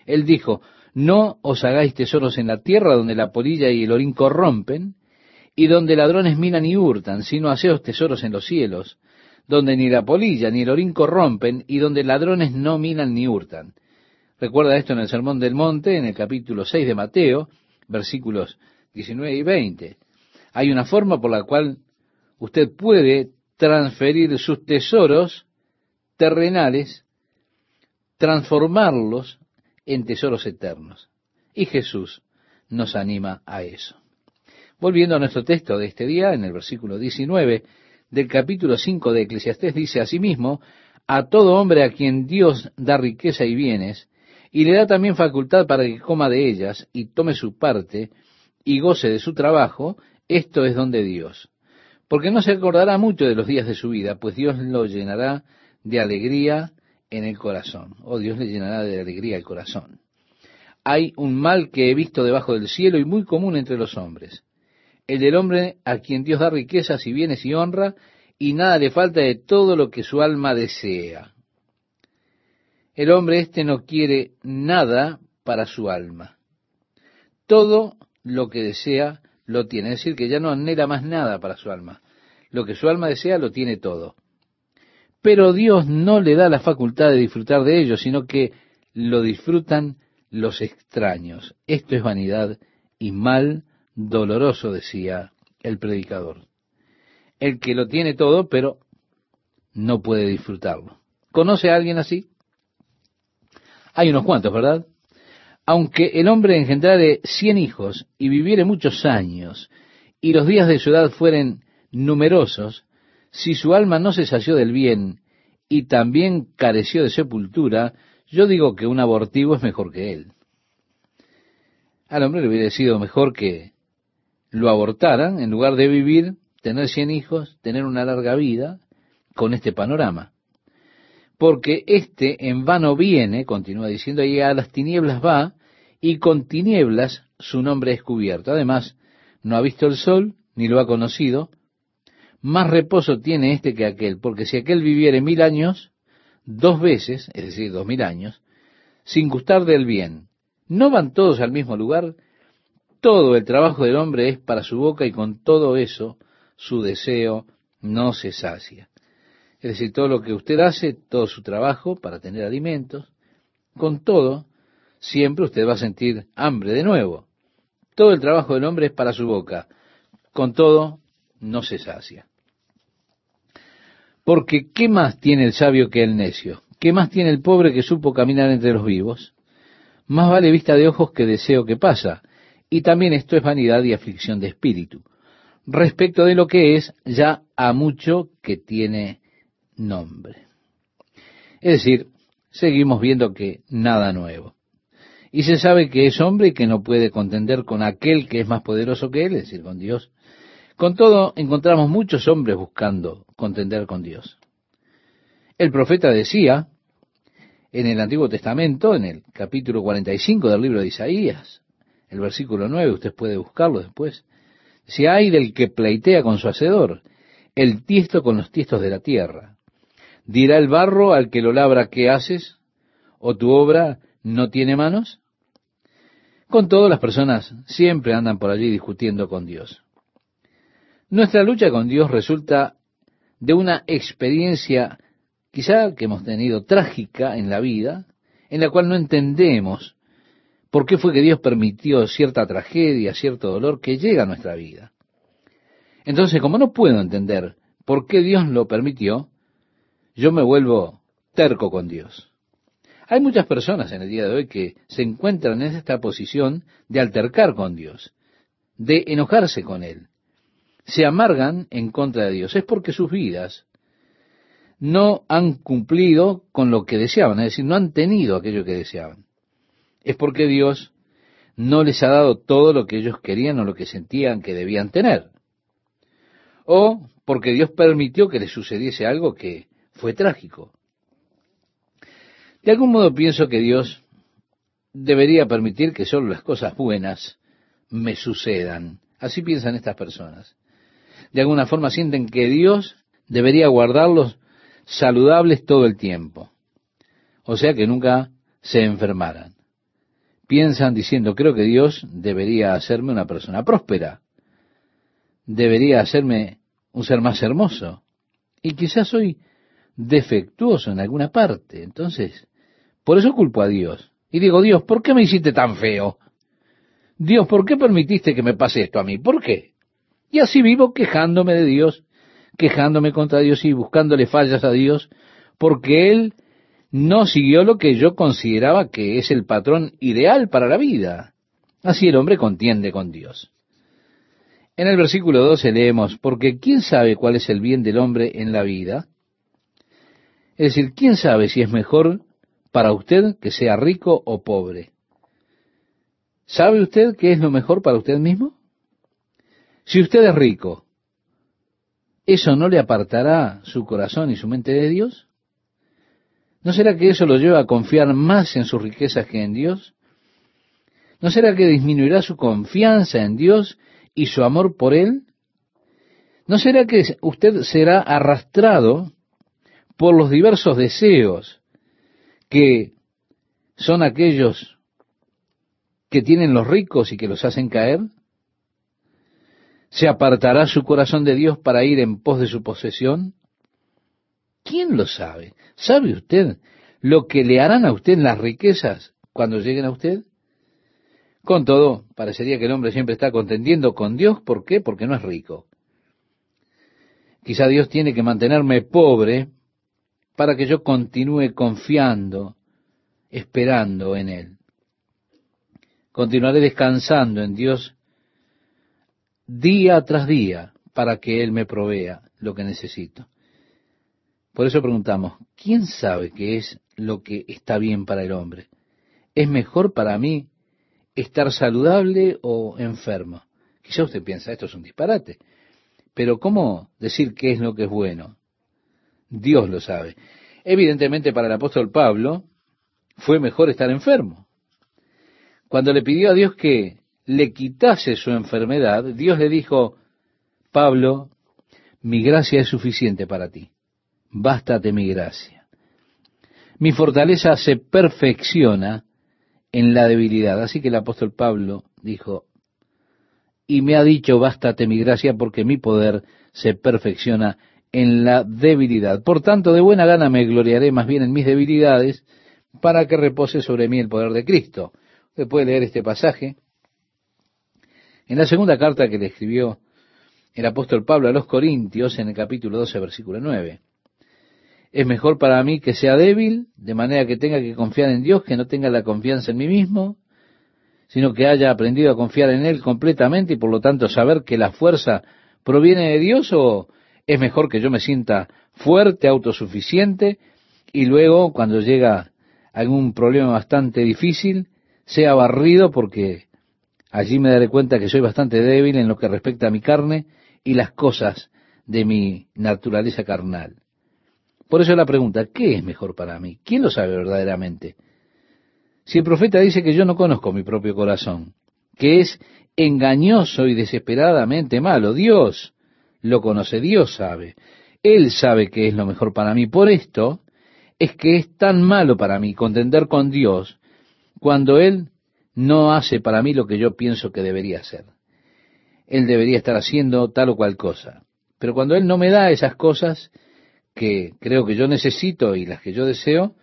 A: Él dijo, no os hagáis tesoros en la tierra donde la polilla y el orín corrompen, y donde ladrones minan y hurtan, sino haceos tesoros en los cielos, donde ni la polilla ni el orín corrompen y donde ladrones no minan ni hurtan. Recuerda esto en el Sermón del Monte, en el capítulo 6 de Mateo, versículos 19 y 20. Hay una forma por la cual usted puede transferir sus tesoros terrenales, transformarlos en tesoros eternos. Y Jesús nos anima a eso. Volviendo a nuestro texto de este día, en el versículo 19, del capítulo 5 de Eclesiastés dice asimismo, a todo hombre a quien Dios da riqueza y bienes, y le da también facultad para que coma de ellas y tome su parte y goce de su trabajo, esto es don de Dios. Porque no se acordará mucho de los días de su vida, pues Dios lo llenará de alegría en el corazón, o Dios le llenará de alegría el corazón. Hay un mal que he visto debajo del cielo y muy común entre los hombres, el del hombre a quien Dios da riquezas y bienes y honra, y nada le falta de todo lo que su alma desea. El hombre este no quiere nada para su alma. Todo lo que desea lo tiene, es decir, que ya no anhela más nada para su alma. Lo que su alma desea lo tiene todo. Pero Dios no le da la facultad de disfrutar de ello, sino que lo disfrutan los extraños. Esto es vanidad y mal doloroso, decía el predicador. El que lo tiene todo, pero no puede disfrutarlo. ¿Conoce a alguien así? Hay unos cuantos, ¿verdad? Aunque el hombre engendrare cien hijos y viviere muchos años, y los días de su edad fueren numerosos, si su alma no se sació del bien y también careció de sepultura, yo digo que un abortivo es mejor que él. Al hombre le hubiera sido mejor que lo abortaran en lugar de vivir, tener cien hijos, tener una larga vida con este panorama. porque éste en vano viene, continúa diciendo, y a las tinieblas va, y con tinieblas su nombre es cubierto. Además, no ha visto el sol, ni lo ha conocido. Más reposo tiene este que aquel, porque si aquel viviere mil años, dos veces, es decir, dos mil años, sin gustar del bien, ¿no van todos al mismo lugar? Todo el trabajo del hombre es para su boca y con todo eso su deseo no se sacia. Es decir, todo lo que usted hace, todo su trabajo para tener alimentos, con todo, siempre usted va a sentir hambre de nuevo. Todo el trabajo del hombre es para su boca, con todo no se sacia. Porque ¿qué más tiene el sabio que el necio? ¿Qué más tiene el pobre que supo caminar entre los vivos? Más vale vista de ojos que deseo que pasa, y también esto es vanidad y aflicción de espíritu, respecto de lo que es ya a mucho que tiene nombre. Es decir, seguimos viendo que nada nuevo. Y se sabe que es hombre y que no puede contender con aquel que es más poderoso que él, es decir, con Dios. Con todo, encontramos muchos hombres buscando contender con Dios. El profeta decía en el Antiguo Testamento, en el capítulo 45 del libro de Isaías, el versículo 9, usted puede buscarlo después. Si hay del que pleitea con su hacedor, el tiesto con los tiestos de la tierra. ¿Dirá el barro al que lo labra qué haces? ¿O tu obra no tiene manos? Con todo, las personas siempre andan por allí discutiendo con Dios. Nuestra lucha con Dios resulta de una experiencia quizá que hemos tenido trágica en la vida, en la cual no entendemos ¿Por qué fue que Dios permitió cierta tragedia, cierto dolor que llega a nuestra vida? Entonces, como no puedo entender por qué Dios lo permitió, yo me vuelvo terco con Dios. Hay muchas personas en el día de hoy que se encuentran en esta posición de altercar con Dios, de enojarse con Él. Se amargan en contra de Dios. Es porque sus vidas no han cumplido con lo que deseaban, es decir, no han tenido aquello que deseaban es porque Dios no les ha dado todo lo que ellos querían o lo que sentían que debían tener. O porque Dios permitió que les sucediese algo que fue trágico. De algún modo pienso que Dios debería permitir que solo las cosas buenas me sucedan. Así piensan estas personas. De alguna forma sienten que Dios debería guardarlos saludables todo el tiempo. O sea que nunca se enfermaran piensan diciendo, creo que Dios debería hacerme una persona próspera, debería hacerme un ser más hermoso, y quizás soy defectuoso en alguna parte, entonces, por eso culpo a Dios. Y digo, Dios, ¿por qué me hiciste tan feo? Dios, ¿por qué permitiste que me pase esto a mí? ¿Por qué? Y así vivo quejándome de Dios, quejándome contra Dios y buscándole fallas a Dios, porque Él no siguió lo que yo consideraba que es el patrón ideal para la vida. Así el hombre contiende con Dios. En el versículo 12 leemos, porque ¿quién sabe cuál es el bien del hombre en la vida? Es decir, ¿quién sabe si es mejor para usted que sea rico o pobre? ¿Sabe usted qué es lo mejor para usted mismo? Si usted es rico, ¿eso no le apartará su corazón y su mente de Dios? ¿No será que eso lo lleva a confiar más en sus riquezas que en Dios? ¿No será que disminuirá su confianza en Dios y su amor por Él? ¿No será que usted será arrastrado por los diversos deseos que son aquellos que tienen los ricos y que los hacen caer? ¿Se apartará su corazón de Dios para ir en pos de su posesión? ¿Quién lo sabe? ¿Sabe usted lo que le harán a usted las riquezas cuando lleguen a usted? Con todo, parecería que el hombre siempre está contendiendo con Dios. ¿Por qué? Porque no es rico. Quizá Dios tiene que mantenerme pobre para que yo continúe confiando, esperando en Él. Continuaré descansando en Dios día tras día para que Él me provea lo que necesito. Por eso preguntamos, ¿quién sabe qué es lo que está bien para el hombre? ¿Es mejor para mí estar saludable o enfermo? Quizá usted piensa, esto es un disparate. Pero ¿cómo decir qué es lo que es bueno? Dios lo sabe. Evidentemente para el apóstol Pablo fue mejor estar enfermo. Cuando le pidió a Dios que le quitase su enfermedad, Dios le dijo, Pablo, mi gracia es suficiente para ti. Bástate mi gracia. Mi fortaleza se perfecciona en la debilidad. Así que el apóstol Pablo dijo, y me ha dicho, bástate mi gracia porque mi poder se perfecciona en la debilidad. Por tanto, de buena gana me gloriaré más bien en mis debilidades para que repose sobre mí el poder de Cristo. Usted puede leer este pasaje en la segunda carta que le escribió el apóstol Pablo a los Corintios en el capítulo 12, versículo 9. Es mejor para mí que sea débil, de manera que tenga que confiar en Dios, que no tenga la confianza en mí mismo, sino que haya aprendido a confiar en Él completamente y por lo tanto saber que la fuerza proviene de Dios o es mejor que yo me sienta fuerte, autosuficiente y luego cuando llega algún problema bastante difícil, sea barrido porque allí me daré cuenta que soy bastante débil en lo que respecta a mi carne y las cosas de mi naturaleza carnal. Por eso la pregunta, ¿qué es mejor para mí? ¿Quién lo sabe verdaderamente? Si el profeta dice que yo no conozco mi propio corazón, que es engañoso y desesperadamente malo, Dios lo conoce, Dios sabe. Él sabe que es lo mejor para mí. Por esto es que es tan malo para mí contender con Dios cuando Él no hace para mí lo que yo pienso que debería hacer. Él debería estar haciendo tal o cual cosa. Pero cuando Él no me da esas cosas que creo que yo necesito y las que yo deseo,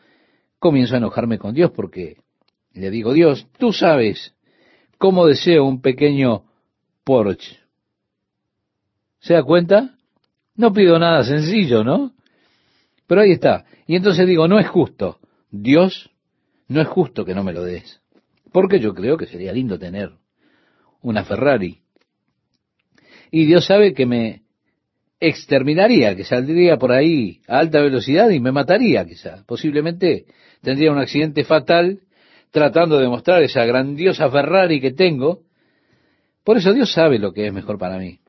A: comienzo a enojarme con Dios porque le digo, Dios, tú sabes cómo deseo un pequeño Porsche. ¿Se da cuenta? No pido nada sencillo, ¿no? Pero ahí está. Y entonces digo, no es justo. Dios, no es justo que no me lo des. Porque yo creo que sería lindo tener una Ferrari. Y Dios sabe que me exterminaría, que saldría por ahí a alta velocidad y me mataría quizás. Posiblemente tendría un accidente fatal tratando de mostrar esa grandiosa Ferrari que tengo. Por eso Dios sabe lo que es mejor para mí.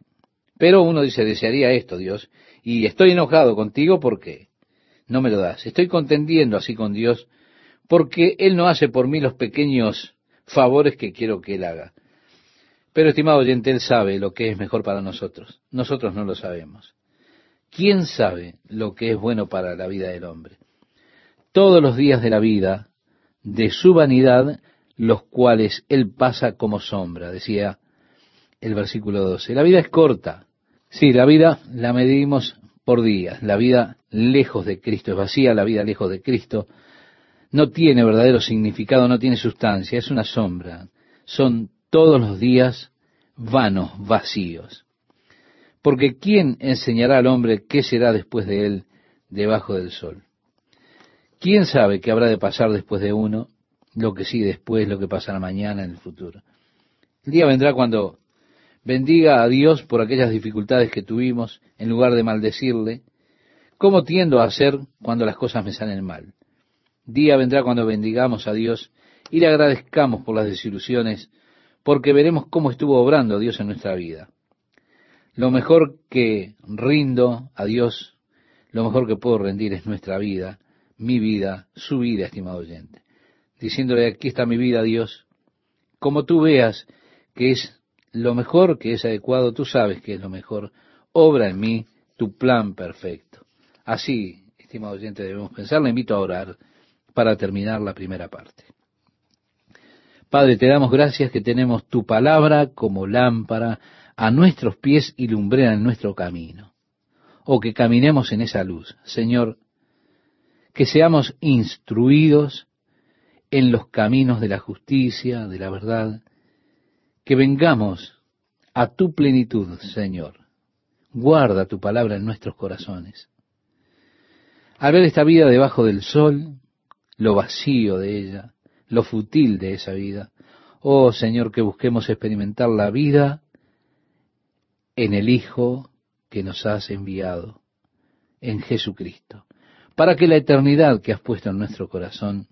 A: Pero uno dice, desearía esto, Dios, y estoy enojado contigo porque no me lo das. Estoy contendiendo así con Dios porque Él no hace por mí los pequeños favores que quiero que Él haga. Pero, estimado oyente, Él sabe lo que es mejor para nosotros. Nosotros no lo sabemos. ¿Quién sabe lo que es bueno para la vida del hombre? Todos los días de la vida de su vanidad, los cuales él pasa como sombra, decía el versículo 12. La vida es corta. Sí, la vida la medimos por días. La vida lejos de Cristo es vacía, la vida lejos de Cristo no tiene verdadero significado, no tiene sustancia, es una sombra. Son todos los días vanos, vacíos. Porque ¿quién enseñará al hombre qué será después de él debajo del sol? ¿Quién sabe qué habrá de pasar después de uno? Lo que sigue después, lo que pasará mañana en el futuro. El día vendrá cuando bendiga a Dios por aquellas dificultades que tuvimos, en lugar de maldecirle, ¿cómo tiendo a hacer cuando las cosas me salen mal? Día vendrá cuando bendigamos a Dios y le agradezcamos por las desilusiones, porque veremos cómo estuvo obrando Dios en nuestra vida. Lo mejor que rindo a Dios, lo mejor que puedo rendir es nuestra vida, mi vida, su vida, estimado oyente. Diciéndole, aquí está mi vida, Dios. Como tú veas que es lo mejor, que es adecuado, tú sabes que es lo mejor. Obra en mí tu plan perfecto. Así, estimado oyente, debemos pensar. Le invito a orar para terminar la primera parte. Padre, te damos gracias que tenemos tu palabra como lámpara a nuestros pies y lumbrera en nuestro camino. O que caminemos en esa luz. Señor, que seamos instruidos en los caminos de la justicia, de la verdad, que vengamos a tu plenitud, Señor. Guarda tu palabra en nuestros corazones. Al ver esta vida debajo del sol, lo vacío de ella, lo futil de esa vida, oh Señor, que busquemos experimentar la vida en el Hijo que nos has enviado, en Jesucristo para que la eternidad que has puesto en nuestro corazón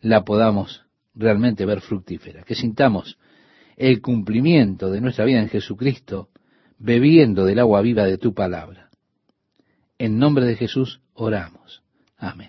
A: la podamos realmente ver fructífera, que sintamos el cumplimiento de nuestra vida en Jesucristo bebiendo del agua viva de tu palabra. En nombre de Jesús oramos. Amén.